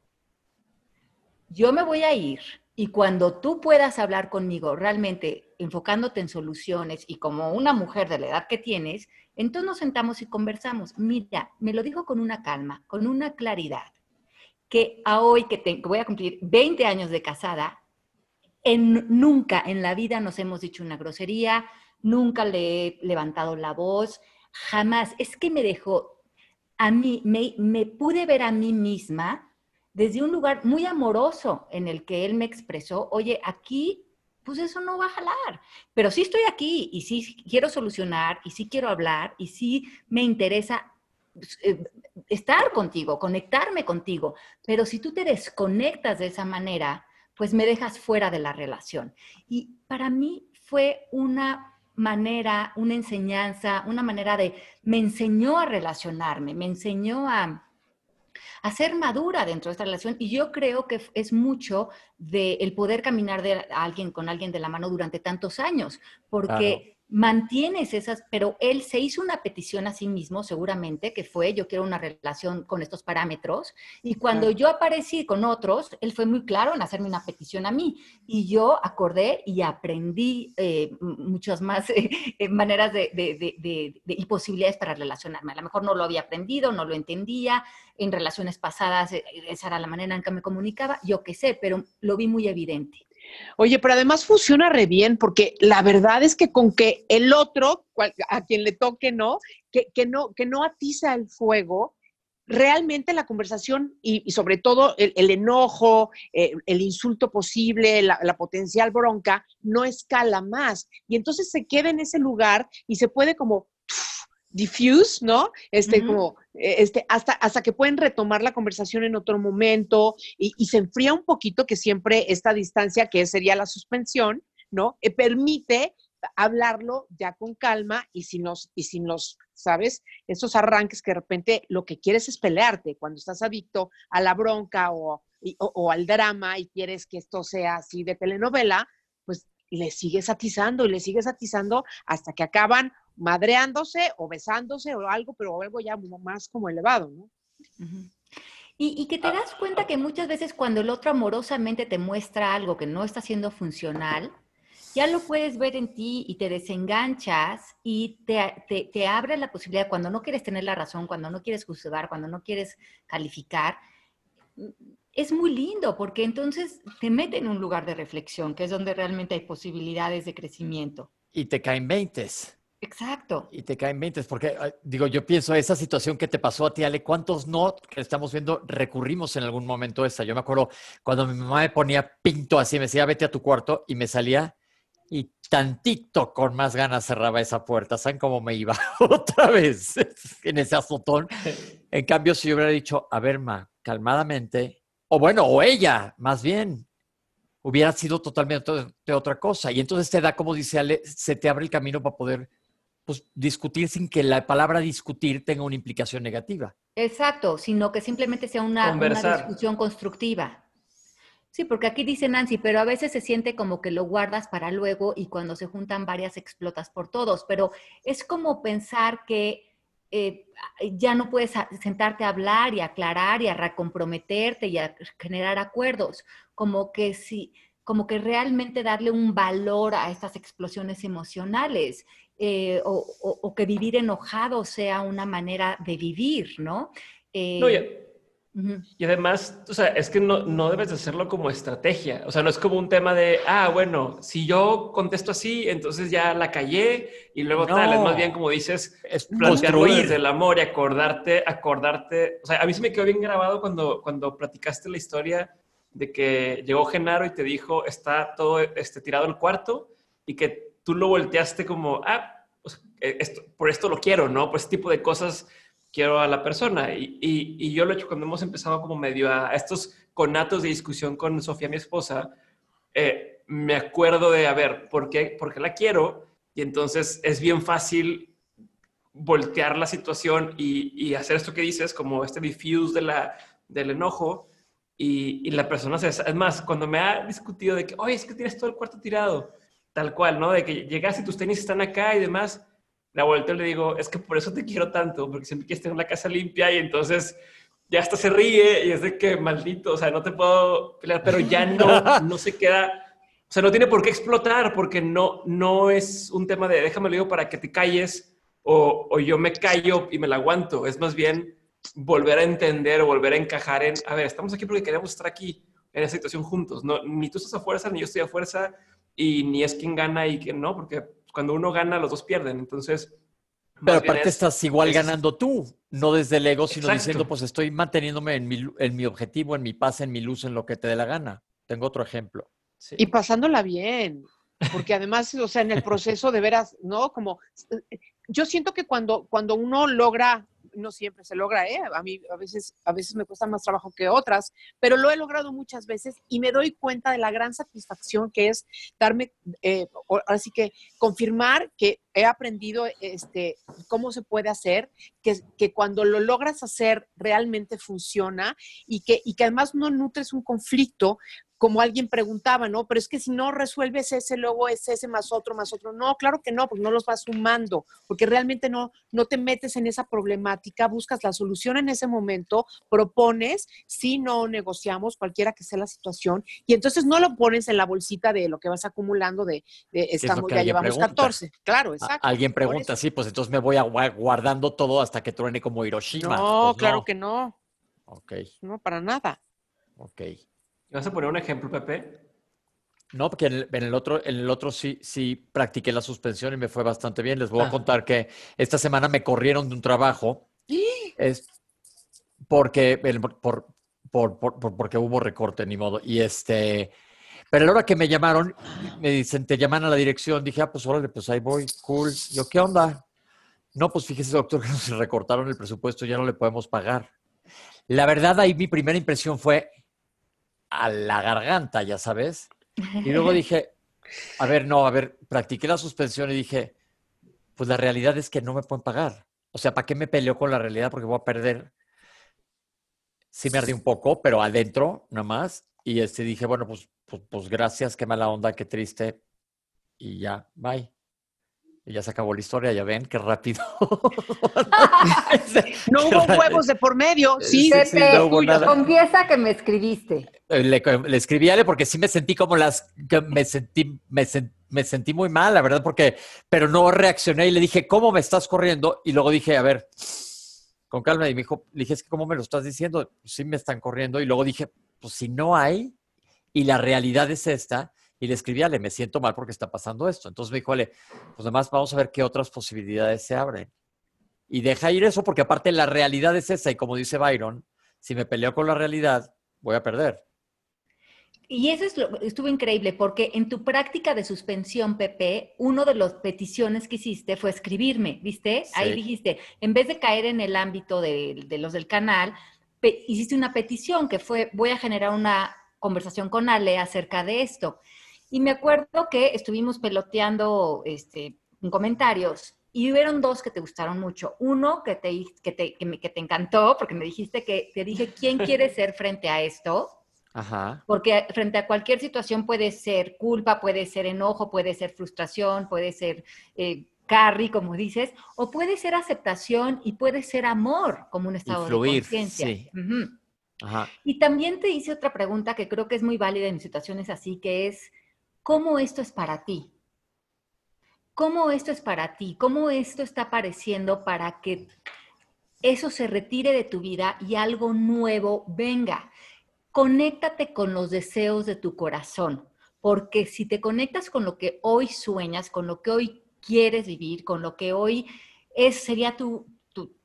Yo me voy a ir y cuando tú puedas hablar conmigo realmente enfocándote en soluciones y como una mujer de la edad que tienes, entonces nos sentamos y conversamos. Mira, me lo dijo con una calma, con una claridad, que a hoy que, voy a cumplir 20 años de casada, en, nunca en la vida nos hemos dicho una grosería, nunca le he levantado la voz, jamás. Es que me dejó, a mí, me, me pude ver a mí misma desde un lugar muy amoroso en el que él me expresó, oye, aquí, pues eso no va a jalar, pero sí estoy aquí y sí quiero solucionar y sí quiero hablar y sí me interesa pues, eh, estar contigo, conectarme contigo, pero si tú te desconectas de esa manera, pues me dejas fuera de la relación. Y para mí fue una manera, una enseñanza, una manera de, me enseñó a relacionarme, me enseñó a, a ser madura dentro de esta relación. Y yo creo que es mucho de el poder caminar de alguien con alguien de la mano durante tantos años, porque mantienes esas, pero él se hizo una petición a sí mismo, seguramente, que fue, yo quiero una relación con estos parámetros, y cuando yo aparecí con otros, él fue muy claro en hacerme una petición a mí, y yo acordé y aprendí eh, muchas más *laughs* eh, maneras de, y posibilidades para relacionarme. A lo mejor no lo había aprendido, no lo entendía, en relaciones pasadas esa era la manera en que me comunicaba, yo qué sé, pero lo vi muy evidente. Oye, pero además funciona re bien, porque la verdad es que con que el otro, a quien le toque, ¿no? Que, no, que no atiza el fuego, realmente la conversación y, sobre todo el, enojo, eh, el insulto posible, la, potencial bronca, no escala más. Y entonces se queda en ese lugar y se puede como diffuse, ¿no? Este, como, eh, este, hasta, hasta que pueden retomar la conversación en otro momento y, se enfría un poquito que siempre esta distancia, que sería la suspensión, ¿no? Eh, permite hablarlo ya con calma y sin los, y sin los, ¿sabes? Esos arranques que de repente lo que quieres es pelearte cuando estás adicto a la bronca o, y- o, o al drama y quieres que esto sea así de telenovela, pues le sigues atizando y le sigues atizando hasta que acaban madreándose o besándose o algo, pero algo ya más como elevado, ¿no? Y, y que te das cuenta que muchas veces cuando el otro amorosamente te muestra algo que no está siendo funcional, ya lo puedes ver en ti y te desenganchas y te, te, te abre la posibilidad cuando no quieres tener la razón, cuando no quieres juzgar, cuando no quieres calificar. Es muy lindo porque entonces te mete en un lugar de reflexión, que es donde realmente hay posibilidades de crecimiento. Y te caen veintes. Exacto. Y te caen veintes, porque ay, digo, yo pienso, esa situación que te pasó a ti, Ale, ¿cuántos no que estamos viendo recurrimos en algún momento a esa? Yo me acuerdo cuando mi mamá me ponía pinto así, me decía, vete a tu cuarto, y me salía y tantito con más ganas cerraba esa puerta. ¿Saben cómo me iba *laughs* otra vez *laughs* en ese azotón? *laughs* En cambio, si yo hubiera dicho, a ver, ma, calmadamente, o bueno, o ella, más bien, hubiera sido totalmente de otra cosa. Y entonces te da, como dice Ale, se te abre el camino para poder pues, discutir sin que la palabra discutir tenga una implicación negativa. Exacto, sino que simplemente sea una, discusión constructiva. Sí, porque aquí dice Nancy, pero a veces se siente como que lo guardas para luego y cuando se juntan varias explotas por todos, pero es como pensar que eh, ya no puedes sentarte a hablar y aclarar y a recomprometerte y a generar acuerdos, como que si, como que realmente darle un valor a estas explosiones emocionales eh, o, o- o que vivir enojado sea una manera de vivir, ¿no? Eh, No, y, ujú. y además, o sea, es que no, no debes de hacerlo como estrategia. O sea, no es como un tema de, ah, bueno, si yo contesto así, entonces ya la callé y luego tal. Es No. más bien como dices, Es plantearlo construir. desde el amor y acordarte, acordarte. O sea, a mí se me quedó bien grabado cuando, cuando platicaste la historia de que llegó Genaro y te dijo, está todo este, tirado el cuarto y que tú lo volteaste como, ah, pues, eh, esto, por esto lo quiero, ¿no? Por ese tipo de cosas quiero a la persona. Y, y- y yo lo he hecho cuando hemos empezado como medio a estos conatos de discusión con Sofía, mi esposa. eh, me acuerdo de, a ver, ¿por qué, ¿por qué la quiero? Y entonces es bien fácil voltear la situación y, y hacer esto que dices, como este diffuse de la, del enojo, y, y la persona se... Es más, cuando me ha discutido de que, oye, es que tienes todo el cuarto tirado, tal cual, ¿no? De que llegas y tus tenis están acá y demás, la volteo y le digo, es que por eso te quiero tanto, porque siempre quieres tener la casa limpia y entonces ya hasta se ríe y es de que maldito, o sea, no te puedo pelear, pero ya no, no se queda... O sea, no tiene por qué explotar porque no, no es un tema de déjame lo digo para que te calles o, o yo me callo y me la aguanto. Es más bien volver a entender o volver a encajar en, a ver, estamos aquí porque queremos estar aquí en esa situación juntos. No, ni tú estás a fuerza, ni yo estoy a fuerza y ni es quien gana y quien no, porque cuando uno gana, los dos pierden. Entonces, Pero aparte es- estás igual es- ganando tú, no desde el ego, sino Exacto. diciendo, pues estoy manteniéndome en mi, en mi objetivo, en mi paz, en mi luz, en lo que te dé la gana. Tengo otro ejemplo. Sí. Y pasándola bien, porque además, o sea, en el proceso de veras, ¿no? Como, eh, yo siento que cuando, cuando uno logra, no siempre se logra, ¿eh? A mí a veces, a veces me cuesta más trabajo que otras, pero lo he logrado muchas veces y me doy cuenta de la gran satisfacción que es darme, eh, así que confirmar que he aprendido este, cómo se puede hacer, que, que cuando lo logras hacer realmente funciona y que, y que además no nutres un conflicto como alguien preguntaba, ¿no? Pero es que si no resuelves ese, luego es ese más otro, más otro. No, claro que no, porque no los vas sumando, porque realmente no, no te metes en esa problemática, buscas la solución en ese momento, propones, si no negociamos, cualquiera que sea la situación, y entonces no lo pones en la bolsita de lo que vas acumulando de, de estamos, ya llevamos pregunta. 14. Claro, exacto. Alguien pregunta, sí, pues entonces me voy a gua- guardando todo hasta que truene como Hiroshima. No, Pues claro que no, Ok, no, para nada. ok. ¿Vas a poner un ejemplo, Pepe? No, porque en el, en el otro, en el otro sí, sí practiqué la suspensión y me fue bastante bien. Les voy a Ah. contar que esta semana me corrieron de un trabajo. Es porque, el- por- por- por- porque hubo recorte, ni modo. Y este, pero a la hora que me llamaron, me dicen, te llaman a la dirección. Dije, ah, pues órale, pues ahí voy, cool. Yo, ¿qué onda? No, pues fíjese, doctor, *laughs* que nos recortaron el presupuesto, ya no le podemos pagar. La verdad, ahí mi primera impresión fue a la garganta, ya sabes. Y luego *laughs* dije, a ver, no, a ver, practiqué la suspensión y dije, pues la realidad es que no me pueden pagar. O sea, ¿para qué me peleo con la realidad? Porque voy a perder sí me ardí un poco, pero adentro nada más. Y este dije, bueno, pues, pues, pues gracias, qué mala onda, qué triste. Y ya, bye. Y ya se acabó la historia, ya ven, qué rápido. *laughs* no hubo huevos de por medio, sí. sí, sí no hubo nada. Confiesa que me escribiste. Eh, le, le escribí a Ale porque sí me sentí como las, que me sentí, me, me sentí muy mal, la verdad, porque, pero no reaccioné y le dije, ¿cómo me estás corriendo? Y luego dije, a ver, con calma. Y me dijo, le dije, es que ¿cómo me lo estás diciendo? Sí me están corriendo. Y luego dije, pues si no hay y la realidad es esta, y le escribí, Ale, me siento mal porque está pasando esto. Entonces me dijo, Ale, pues además vamos a ver qué otras posibilidades se abren. Y deja ir eso porque aparte la realidad es esa y como dice Byron, si me peleo con la realidad, voy a perder. Y eso es lo, estuvo increíble porque en tu práctica de suspensión, Pepe, uno de las peticiones que hiciste fue escribirme, ¿viste? Ahí dijiste, en vez de caer en el ámbito de, de los del canal, hiciste una petición que fue, voy a generar una conversación con Ale acerca de esto. Y me acuerdo que estuvimos peloteando este, en comentarios y hubieron dos que te gustaron mucho. Uno que te, que te, que me, que te encantó porque me dijiste que te dije, ¿quién quiere *laughs* ser frente a esto? Ajá. Porque frente a cualquier situación puede ser culpa, puede ser enojo, puede ser frustración, puede ser eh, carry, como dices, o puede ser aceptación y puede ser amor, como un estado de conciencia. Sí. Y también te hice otra pregunta que creo que es muy válida en situaciones así, que es, ¿cómo esto es para ti? ¿Cómo esto es para ti? ¿Cómo esto está apareciendo para que eso se retire de tu vida y algo nuevo venga? Conéctate con los deseos de tu corazón, porque si te conectas con lo que hoy sueñas, con lo que hoy quieres vivir, con lo que hoy es, sería tu,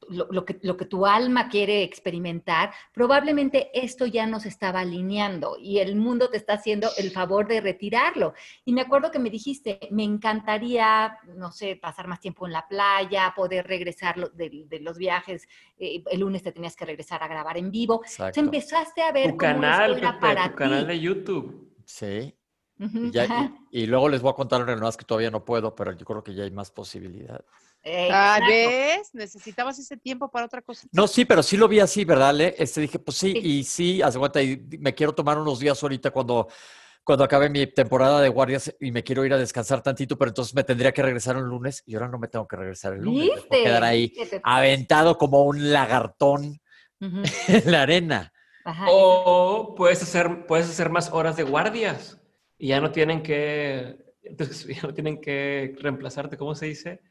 lo, que, lo que tu alma quiere experimentar, probablemente esto ya no se estaba alineando y el mundo te está haciendo el favor de retirarlo. Y me acuerdo que me dijiste, me encantaría, no sé, pasar más tiempo en la playa, poder regresar de, los viajes, eh, el lunes te tenías que regresar a grabar en vivo. Entonces empezaste a ver tu canal, para tu canal de YouTube. Sí. *laughs* y, luego les voy a contar más que todavía no puedo, pero yo creo que ya hay más posibilidad. Ah, ¿ves? Necesitabas ese tiempo para otra cosa. No, sí, pero sí lo vi así, ¿verdad, Ale? Este dije, pues sí, y sí, hace cuenta, y me quiero tomar unos días ahorita cuando, cuando acabe mi temporada de guardias y me quiero ir a descansar tantito, pero entonces me tendría que regresar el lunes y ahora no me tengo que regresar el lunes. ¿Viste? quedar ahí aventado como un lagartón *laughs* en la arena. O puedes hacer, puedes hacer más horas de guardias y ya no tienen que, entonces *laughs* ya no tienen que reemplazarte, ¿cómo se dice?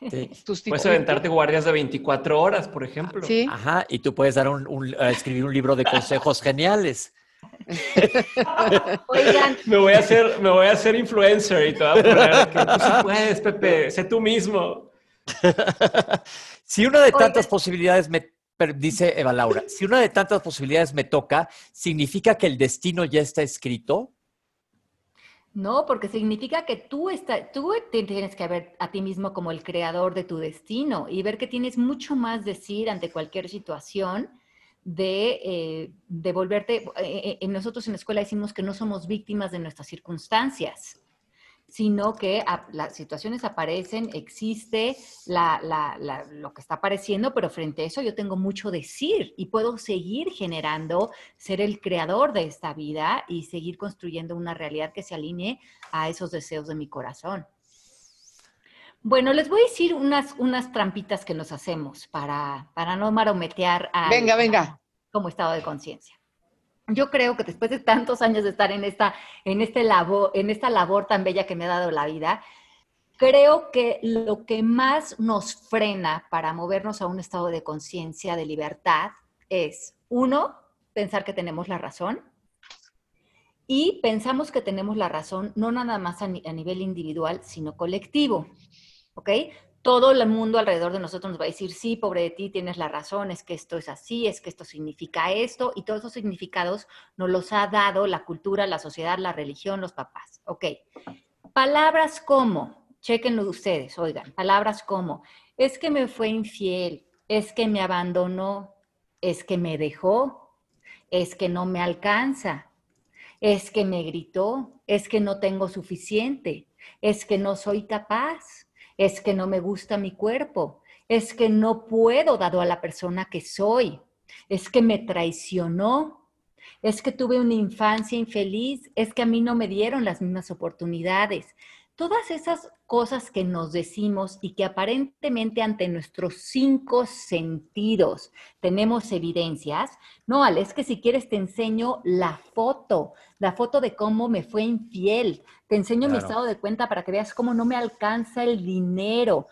puedes aventarte guardias de 24 horas, por ejemplo. ¿Sí? Ajá, y tú puedes dar un, escribir un libro de consejos geniales. *laughs* Oigan. Me voy a hacer, me voy a hacer influencer y te voy a poner que tú sí puedes, Pepe, *laughs* sé tú mismo. si una de tantas posibilidades me dice Eva Laura, si una de tantas posibilidades me toca, ¿significa que el destino ya está escrito? No, porque significa que tú, está, tú tienes que ver a ti mismo como el creador de tu destino y ver que tienes mucho más decir ante cualquier situación de, eh, volverte, eh, eh, nosotros en la escuela decimos que no somos víctimas de nuestras circunstancias sino que las situaciones aparecen, existe lo que está apareciendo, pero frente a eso yo tengo mucho decir y puedo seguir generando, ser el creador de esta vida y seguir construyendo una realidad que se alinee a esos deseos de mi corazón. Bueno, les voy a decir unas, unas trampitas que nos hacemos para, para no marometear a, venga, venga. como estado de conciencia yo creo que después de tantos años de estar en esta, en, este labor, en esta labor tan bella que me ha dado la vida, creo que lo que más nos frena para movernos a un estado de conciencia, de libertad, es, uno, pensar que tenemos la razón. Y pensamos que tenemos la razón no nada más a, a nivel individual, sino colectivo. ¿Ok? Todo el mundo alrededor de nosotros nos va a decir, sí, pobre de ti, tienes la razón, es que esto es así, es que esto significa esto, y todos esos significados nos los ha dado la cultura, la sociedad, la religión, los papás. Ok. Palabras como, chequenlo ustedes, oigan, palabras como, es que me fue infiel, es que me abandonó, es que me dejó, es que no me alcanza, es que me gritó, es que no tengo suficiente, es que no soy capaz es que no me gusta mi cuerpo, es que no puedo dado a la persona que soy, es que me traicionó, es que tuve una infancia infeliz, es que a mí no me dieron las mismas oportunidades. Todas esas cosas que nos decimos y que aparentemente ante nuestros cinco sentidos tenemos evidencias, no, Ale, es que si quieres te enseño la foto, la foto de cómo me fue infiel, te enseño mi estado de cuenta para que veas cómo no me alcanza el dinero.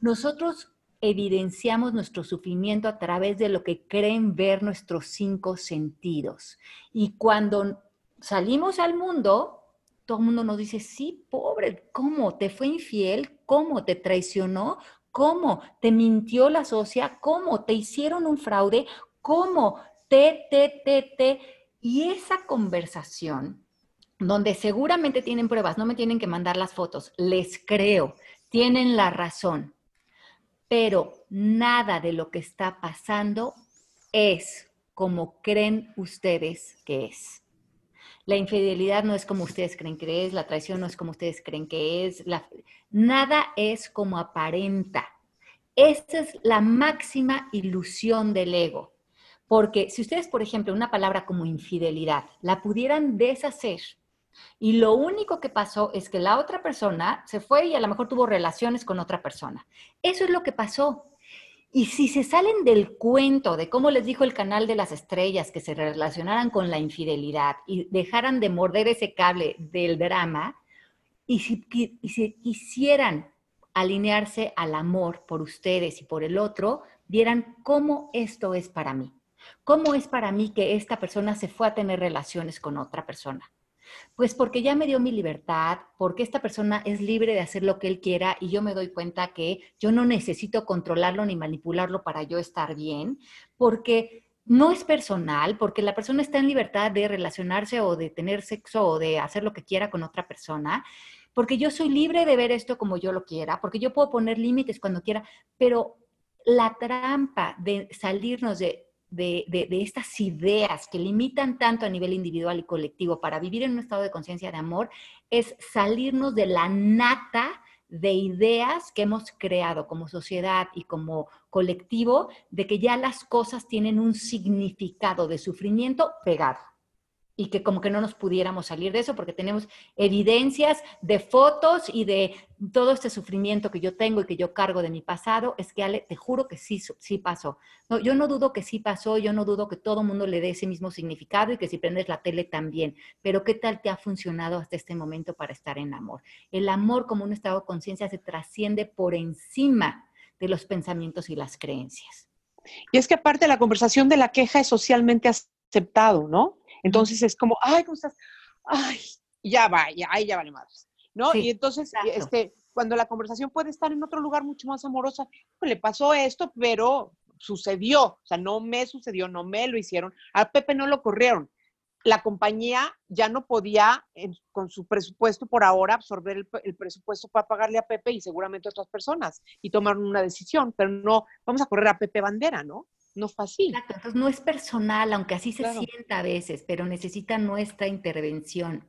Nosotros evidenciamos nuestro sufrimiento a través de lo que creen ver nuestros cinco sentidos. Y cuando salimos al mundo, todo el mundo nos dice, sí, pobre, ¿cómo? ¿Te fue infiel? ¿Cómo? ¿Te traicionó? ¿Cómo? ¿Te mintió la socia? ¿Cómo? ¿Te hicieron un fraude? ¿Cómo? Te, te, te, te. Y esa conversación, donde seguramente tienen pruebas, no me tienen que mandar las fotos, les creo, tienen la razón pero nada de lo que está pasando es como creen ustedes que es. La infidelidad no es como ustedes creen que es, la traición no es como ustedes creen que es, nada es como aparenta. Esa es la máxima ilusión del ego. Porque si ustedes, por ejemplo, una palabra como infidelidad la pudieran deshacer y lo único que pasó es que la otra persona se fue y a lo mejor tuvo relaciones con otra persona. Eso es lo que pasó. Y si se salen del cuento de cómo les dijo el canal de las estrellas que se relacionaran con la infidelidad y dejaran de morder ese cable del drama, y si, y si quisieran alinearse al amor por ustedes y por el otro, vieran cómo esto es para mí. ¿Cómo es para mí que esta persona se fue a tener relaciones con otra persona? Pues porque ya me dio mi libertad, porque esta persona es libre de hacer lo que él quiera y yo me doy cuenta que yo no necesito controlarlo ni manipularlo para yo estar bien, porque no es personal, porque la persona está en libertad de relacionarse o de tener sexo o de hacer lo que quiera con otra persona, porque yo soy libre de ver esto como yo lo quiera, porque yo puedo poner límites cuando quiera, pero la trampa de salirnos de de, estas ideas que limitan tanto a nivel individual y colectivo para vivir en un estado de conciencia de amor es salirnos de la nata de ideas que hemos creado como sociedad y como colectivo de que ya las cosas tienen un significado de sufrimiento pegado y que como que no nos pudiéramos salir de eso porque tenemos evidencias de fotos y de todo este sufrimiento que yo tengo y que yo cargo de mi pasado, es que Ale, te juro que sí, sí pasó. No, yo no dudo que sí pasó, yo no dudo que todo el mundo le dé ese mismo significado y que si prendes la tele también, pero ¿qué tal te ha funcionado hasta este momento para estar en amor? El amor como un estado de conciencia se trasciende por encima de los pensamientos y las creencias. Y es que aparte la conversación de la queja es socialmente aceptado, ¿no? Entonces es como, ay, ¿cómo estás? Ay, ya va, ya, ay, ya vale madres, ¿no? y entonces, este, cuando la conversación puede estar en otro lugar mucho más amorosa, pues le pasó esto, pero sucedió, o sea, no me sucedió, no me lo hicieron, a Pepe no lo corrieron. La compañía ya no podía, con su presupuesto por ahora, absorber el, el, presupuesto para pagarle a Pepe y seguramente a otras personas y tomaron una decisión, pero no, vamos a correr a Pepe Bandera, ¿no? No fácil. Exacto, entonces no es personal, aunque así se sienta a veces, pero necesita nuestra intervención.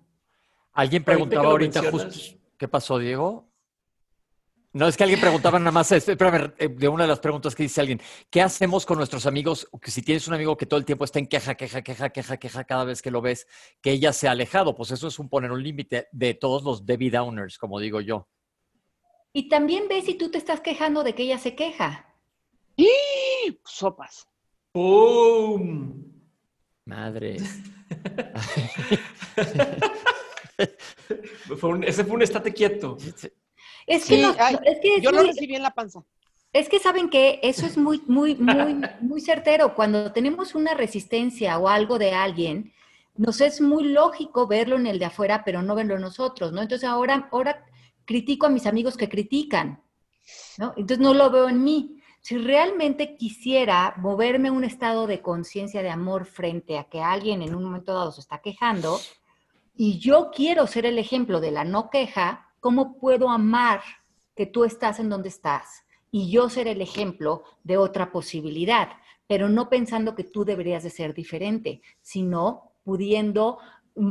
Alguien preguntaba ahorita justo, ¿qué pasó, Diego? No, es que alguien preguntaba nada más, espérame, eh, de una de las preguntas que dice alguien, ¿qué hacemos con nuestros amigos? Que si tienes un amigo que todo el tiempo está en queja, queja, queja, queja, queja cada vez que lo ves, que ella se ha alejado, pues eso es un poner un límite de todos los Debbie Downers, como digo yo. Y también ves si tú te estás quejando de que ella se queja. ¡Y! Sopas. ¡Pum! Madre. *laughs* ese fue un estate quieto. Es que, yo lo recibí en la panza. Es que saben que eso es muy, muy, muy, muy certero. Cuando tenemos una resistencia o algo de alguien, nos es muy lógico verlo en el de afuera, pero no verlo en nosotros, ¿no? Entonces ahora, ahora critico a mis amigos que critican, ¿no? Entonces no lo veo en mí si realmente quisiera moverme a un estado de conciencia de amor frente a que alguien en un momento dado se está quejando, y yo quiero ser el ejemplo de la no queja, ¿cómo puedo amar que tú estás en donde estás? Y yo ser el ejemplo de otra posibilidad, pero no pensando que tú deberías de ser diferente, sino pudiendo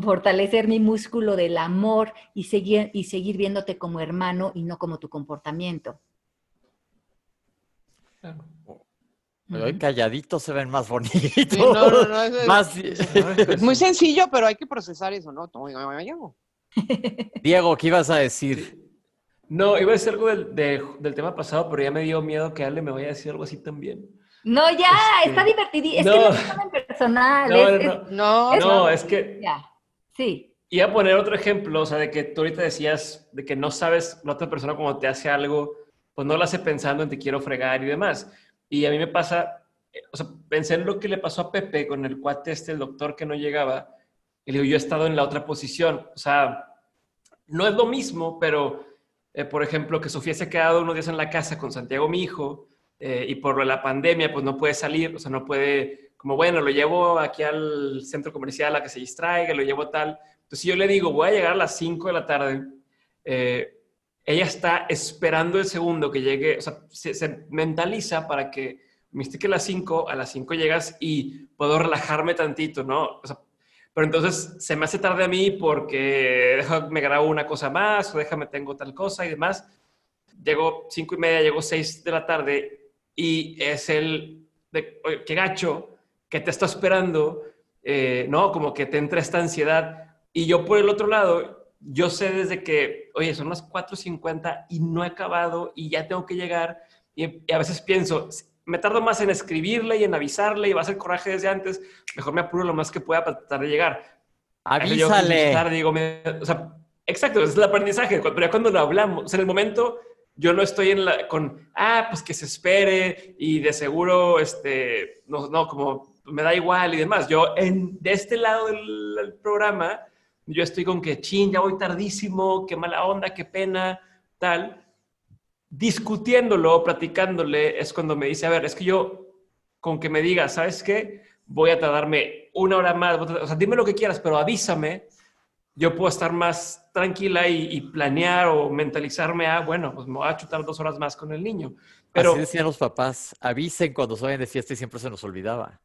fortalecer mi músculo del amor y seguir, y seguir viéndote como hermano y no como tu comportamiento. Hoy calladitos se ven más bonitos. Sí, no, no, no, es, *laughs* Más- es *laughs* muy sencillo, pero hay que procesar eso, ¿no? *laughs* Diego, ¿qué ibas a decir? No, iba a decir algo del, de- del tema pasado, pero ya me dio miedo que Ale me vaya a decir algo así también. No, ya, Este, está divertido. Es no. que no es tan personal. No, es- no, es- no. No, Es- No, es que ya, sí. iba a poner otro ejemplo, o sea, de que tú ahorita decías de que no sabes la otra persona cuando te hace algo, pues no lo hace pensando en te quiero fregar y demás. Y a mí me pasa, eh, o sea, pensé en lo que le pasó a Pepe con el cuate este, el doctor que no llegaba, y le digo, yo he estado en la otra posición, o sea, no es lo mismo, pero, eh, por ejemplo, que Sofía se ha quedado unos días en la casa con Santiago, mi hijo, eh, y por la pandemia, pues no puede salir, o sea, no puede, como bueno, lo llevo aquí al centro comercial a que se distraiga, lo llevo tal. Entonces, si yo le digo, voy a llegar a las 5 de la tarde, eh, ella está esperando el segundo que llegue, o sea, se, mentaliza para que me estique a las 5, a las 5 llegas y puedo relajarme tantito, ¿no? O pero entonces se me hace tarde a mí porque déjame grabo una cosa más o déjame tengo tal cosa y demás. Llego cinco y media, llego seis de la tarde y es el de oye, qué gacho que te está esperando, eh, ¿no? Como que te entra esta ansiedad. Y yo por el otro lado, yo sé desde que, oye, son las 4.50 y no he acabado y ya tengo que llegar. Y, y a veces pienso, me tardo más en escribirle y en avisarle y va a ser coraje desde antes, mejor me apuro lo más que pueda para tratar de llegar. Eso yo, Avísale. tarde, digo, me- o sea, exacto, ese es el aprendizaje, pero ya cuando lo hablamos, o sea, en el momento yo no estoy en la, con, ah, pues que se espere y de seguro, este, no, no, como me da igual y demás. Yo, en, de este lado del, del programa, yo estoy con que, chin, ya voy tardísimo, qué mala onda, qué pena, tal. Discutiéndolo, platicándole, es cuando me dice, a ver, es que yo, con que me diga, ¿sabes qué? Voy a tardarme una hora más, o sea, dime lo que quieras, pero avísame, yo puedo estar más tranquila y, y planear o mentalizarme a, bueno, pues me voy a chutar dos horas más con el niño. Pero, Así decían los papás, avisen cuando se vayan de fiesta y siempre se nos olvidaba.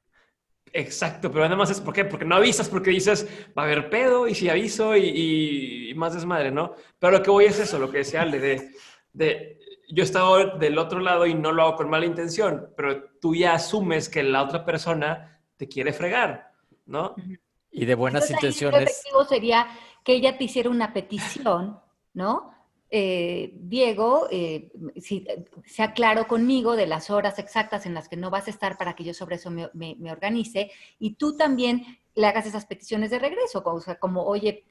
Exacto, pero además es, ¿por qué? Porque no avisas, porque dices, va a haber pedo y si aviso y, y- y más desmadre, ¿no? Pero lo que voy es eso, lo que decía Ale, de, de, yo he estado del otro lado y no lo hago con mala intención, pero tú ya asumes que la otra persona te quiere fregar, ¿no? Y de buenas Entonces, intenciones. efectivo sería que ella te hiciera una petición, ¿no? Eh, Diego, eh, si, sea claro conmigo de las horas exactas en las que no vas a estar para que yo sobre eso me, me- organice y tú también le hagas esas peticiones de regreso, o sea, como, oye,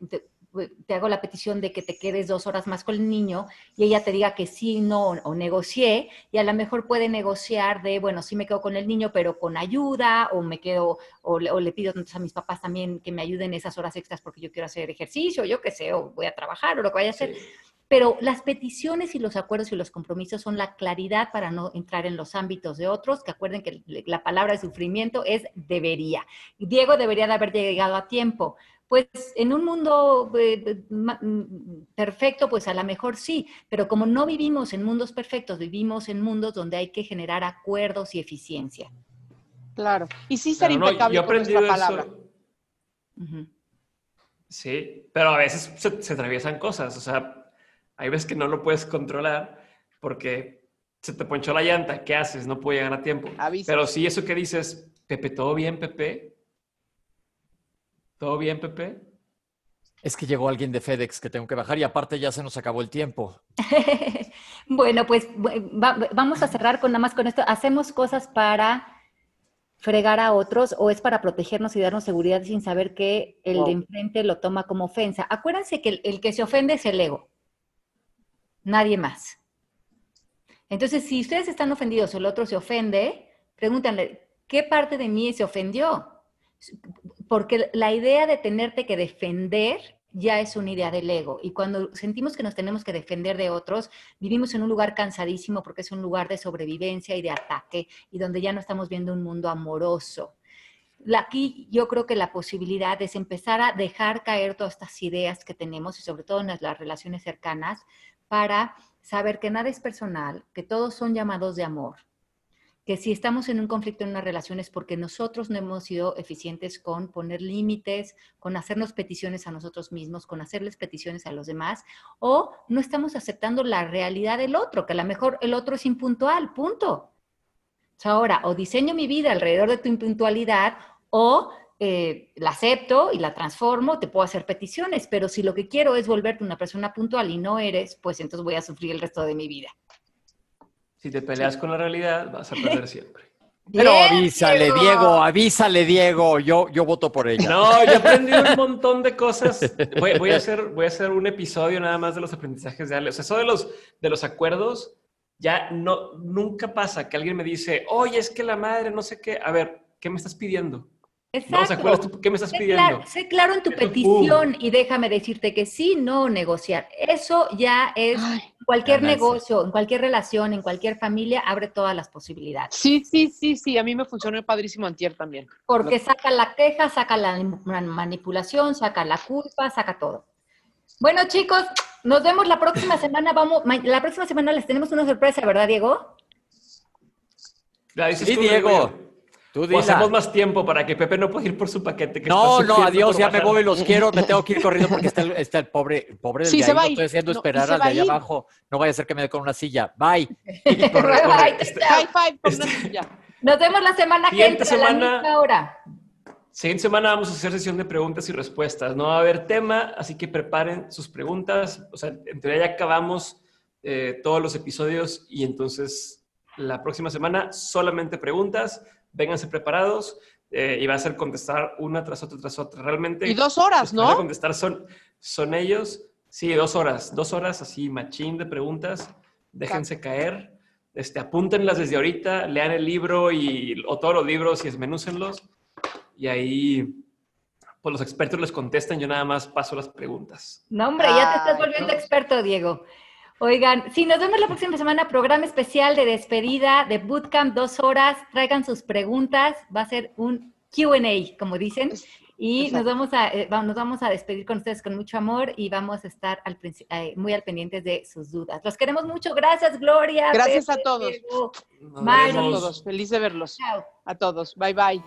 te hago la petición de que te quedes dos horas más con el niño y ella te diga que sí, no, o negocié, y a lo mejor puede negociar de, bueno, sí me quedo con el niño, pero con ayuda, o me quedo o le, o le pido a mis papás también que me ayuden esas horas extras porque yo quiero hacer ejercicio, yo qué sé, o voy a trabajar o lo que vaya a hacer. Sí. Pero las peticiones y los acuerdos y los compromisos son la claridad para no entrar en los ámbitos de otros, que acuerden que la palabra de sufrimiento es debería. Diego debería de haber llegado a tiempo. Pues en un mundo eh, ma- mm, perfecto, pues a lo mejor sí, pero como no vivimos en mundos perfectos, vivimos en mundos donde hay que generar acuerdos y eficiencia. Claro. Y sí ser Claro, no, impecable yo con nuestra palabra. Sí, pero a veces se, se atraviesan cosas, o sea, hay veces que no lo puedes controlar porque se te ponchó la llanta, ¿qué haces? No puedo llegar a tiempo. Avisa. Pero sí, eso que dices, Pepe, ¿todo bien, Pepe? ¿Todo bien, Pepe? Es que llegó alguien de FedEx que tengo que bajar y aparte ya se nos acabó el tiempo. *laughs* bueno, pues va- vamos a cerrar con nada más con esto. ¿Hacemos cosas para fregar a otros o es para protegernos y darnos seguridad sin saber que el de enfrente lo toma como ofensa? Acuérdense que el, el que se ofende es el ego, nadie más. Entonces, si ustedes están ofendidos o el otro se ofende, pregúntenle, ¿qué parte de mí se ofendió? Porque la idea de tenerte que defender ya es una idea del ego. Y cuando sentimos que nos tenemos que defender de otros, vivimos en un lugar cansadísimo porque es un lugar de sobrevivencia y de ataque y donde ya no estamos viendo un mundo amoroso. Aquí yo creo que la posibilidad es empezar a dejar caer todas estas ideas que tenemos y sobre todo en las relaciones cercanas para saber que nada es personal, que todos son llamados de amor, que si estamos en un conflicto en una relación es porque nosotros no hemos sido eficientes con poner límites, con hacernos peticiones a nosotros mismos, con hacerles peticiones a los demás, o no estamos aceptando la realidad del otro, que a lo mejor el otro es impuntual, punto. Ahora, o diseño mi vida alrededor de tu impuntualidad o eh, la acepto y la transformo, te puedo hacer peticiones, pero si lo que quiero es volverte una persona puntual y no eres, pues entonces voy a sufrir el resto de mi vida. Si te peleas con la realidad, vas a perder siempre. *laughs* Pero Bien, avísale, Diego. Diego, avísale, Diego. Yo, yo voto por ella. No, yo he aprendido un *laughs* montón de cosas. Voy, voy a hacer, voy a hacer un episodio nada más de los aprendizajes de Ale. O sea, eso de los, de los acuerdos, ya no, nunca pasa que alguien me dice, oye, es que la madre, no sé qué. A ver, ¿qué me estás pidiendo? No, o sea, ¿cuál es tu- ¿qué me estás Sé pidiendo? claro, sé claro en tu petición y déjame decirte que sí, no negociar. Eso ya es Ay, cualquier Ganancia. negocio, en cualquier relación, en cualquier familia, abre todas las posibilidades. sí, sí, sí, sí. A mí me funcionó padrísimo antier también. Porque saca la queja, saca la man- manipulación, saca la culpa, saca todo. Bueno, chicos, nos vemos la próxima *laughs* semana. Vamos, la próxima semana les tenemos una sorpresa, ¿verdad, Diego? La dices Sí, tú, digo Diego. Tú hacemos más tiempo para que Pepe no pueda ir por su paquete. que No, está no, adiós, ya me voy, los quiero, me tengo que ir *laughs* corriendo porque está el, está el pobre, el pobre del Sí, de se ahí, va a lo ir. estoy haciendo No, esperar al de allá abajo. No vaya a ser que me dé con una silla. Bye. *laughs* Corre, corre. Bye, Este- chao. High five con Este- una silla. Nos vemos la semana que Siguiente entra a la semana. misma hora. Siguiente semana vamos a hacer sesión de preguntas y respuestas. No va a haber tema, así que preparen sus preguntas. O sea, en teoría ya acabamos eh, todos los episodios y entonces la próxima semana solamente preguntas. Vénganse preparados eh, y va a ser contestar una tras otra tras otra. Realmente. Y dos horas, ¿no? contestar son, son ellos. Sí, dos horas. Dos horas así, machín de preguntas. Déjense caer. Este, apúntenlas desde ahorita, lean el libro y, o todos los libros y esmenúcenlos. Y ahí, pues los expertos les contestan, yo nada más paso las preguntas. No, hombre, ya te estás Ay, volviendo no. experto, Diego. Oigan, sí, nos vemos la próxima semana, programa especial de despedida de Bootcamp, dos horas, traigan sus preguntas, va a ser un QA, como dicen, y nos vamos, a, eh, nos vamos a despedir con ustedes con mucho amor y vamos a estar eh, muy al pendientes de sus dudas. Los queremos mucho, gracias Gloria. Gracias a todos. A todos, feliz de verlos. A todos, bye bye.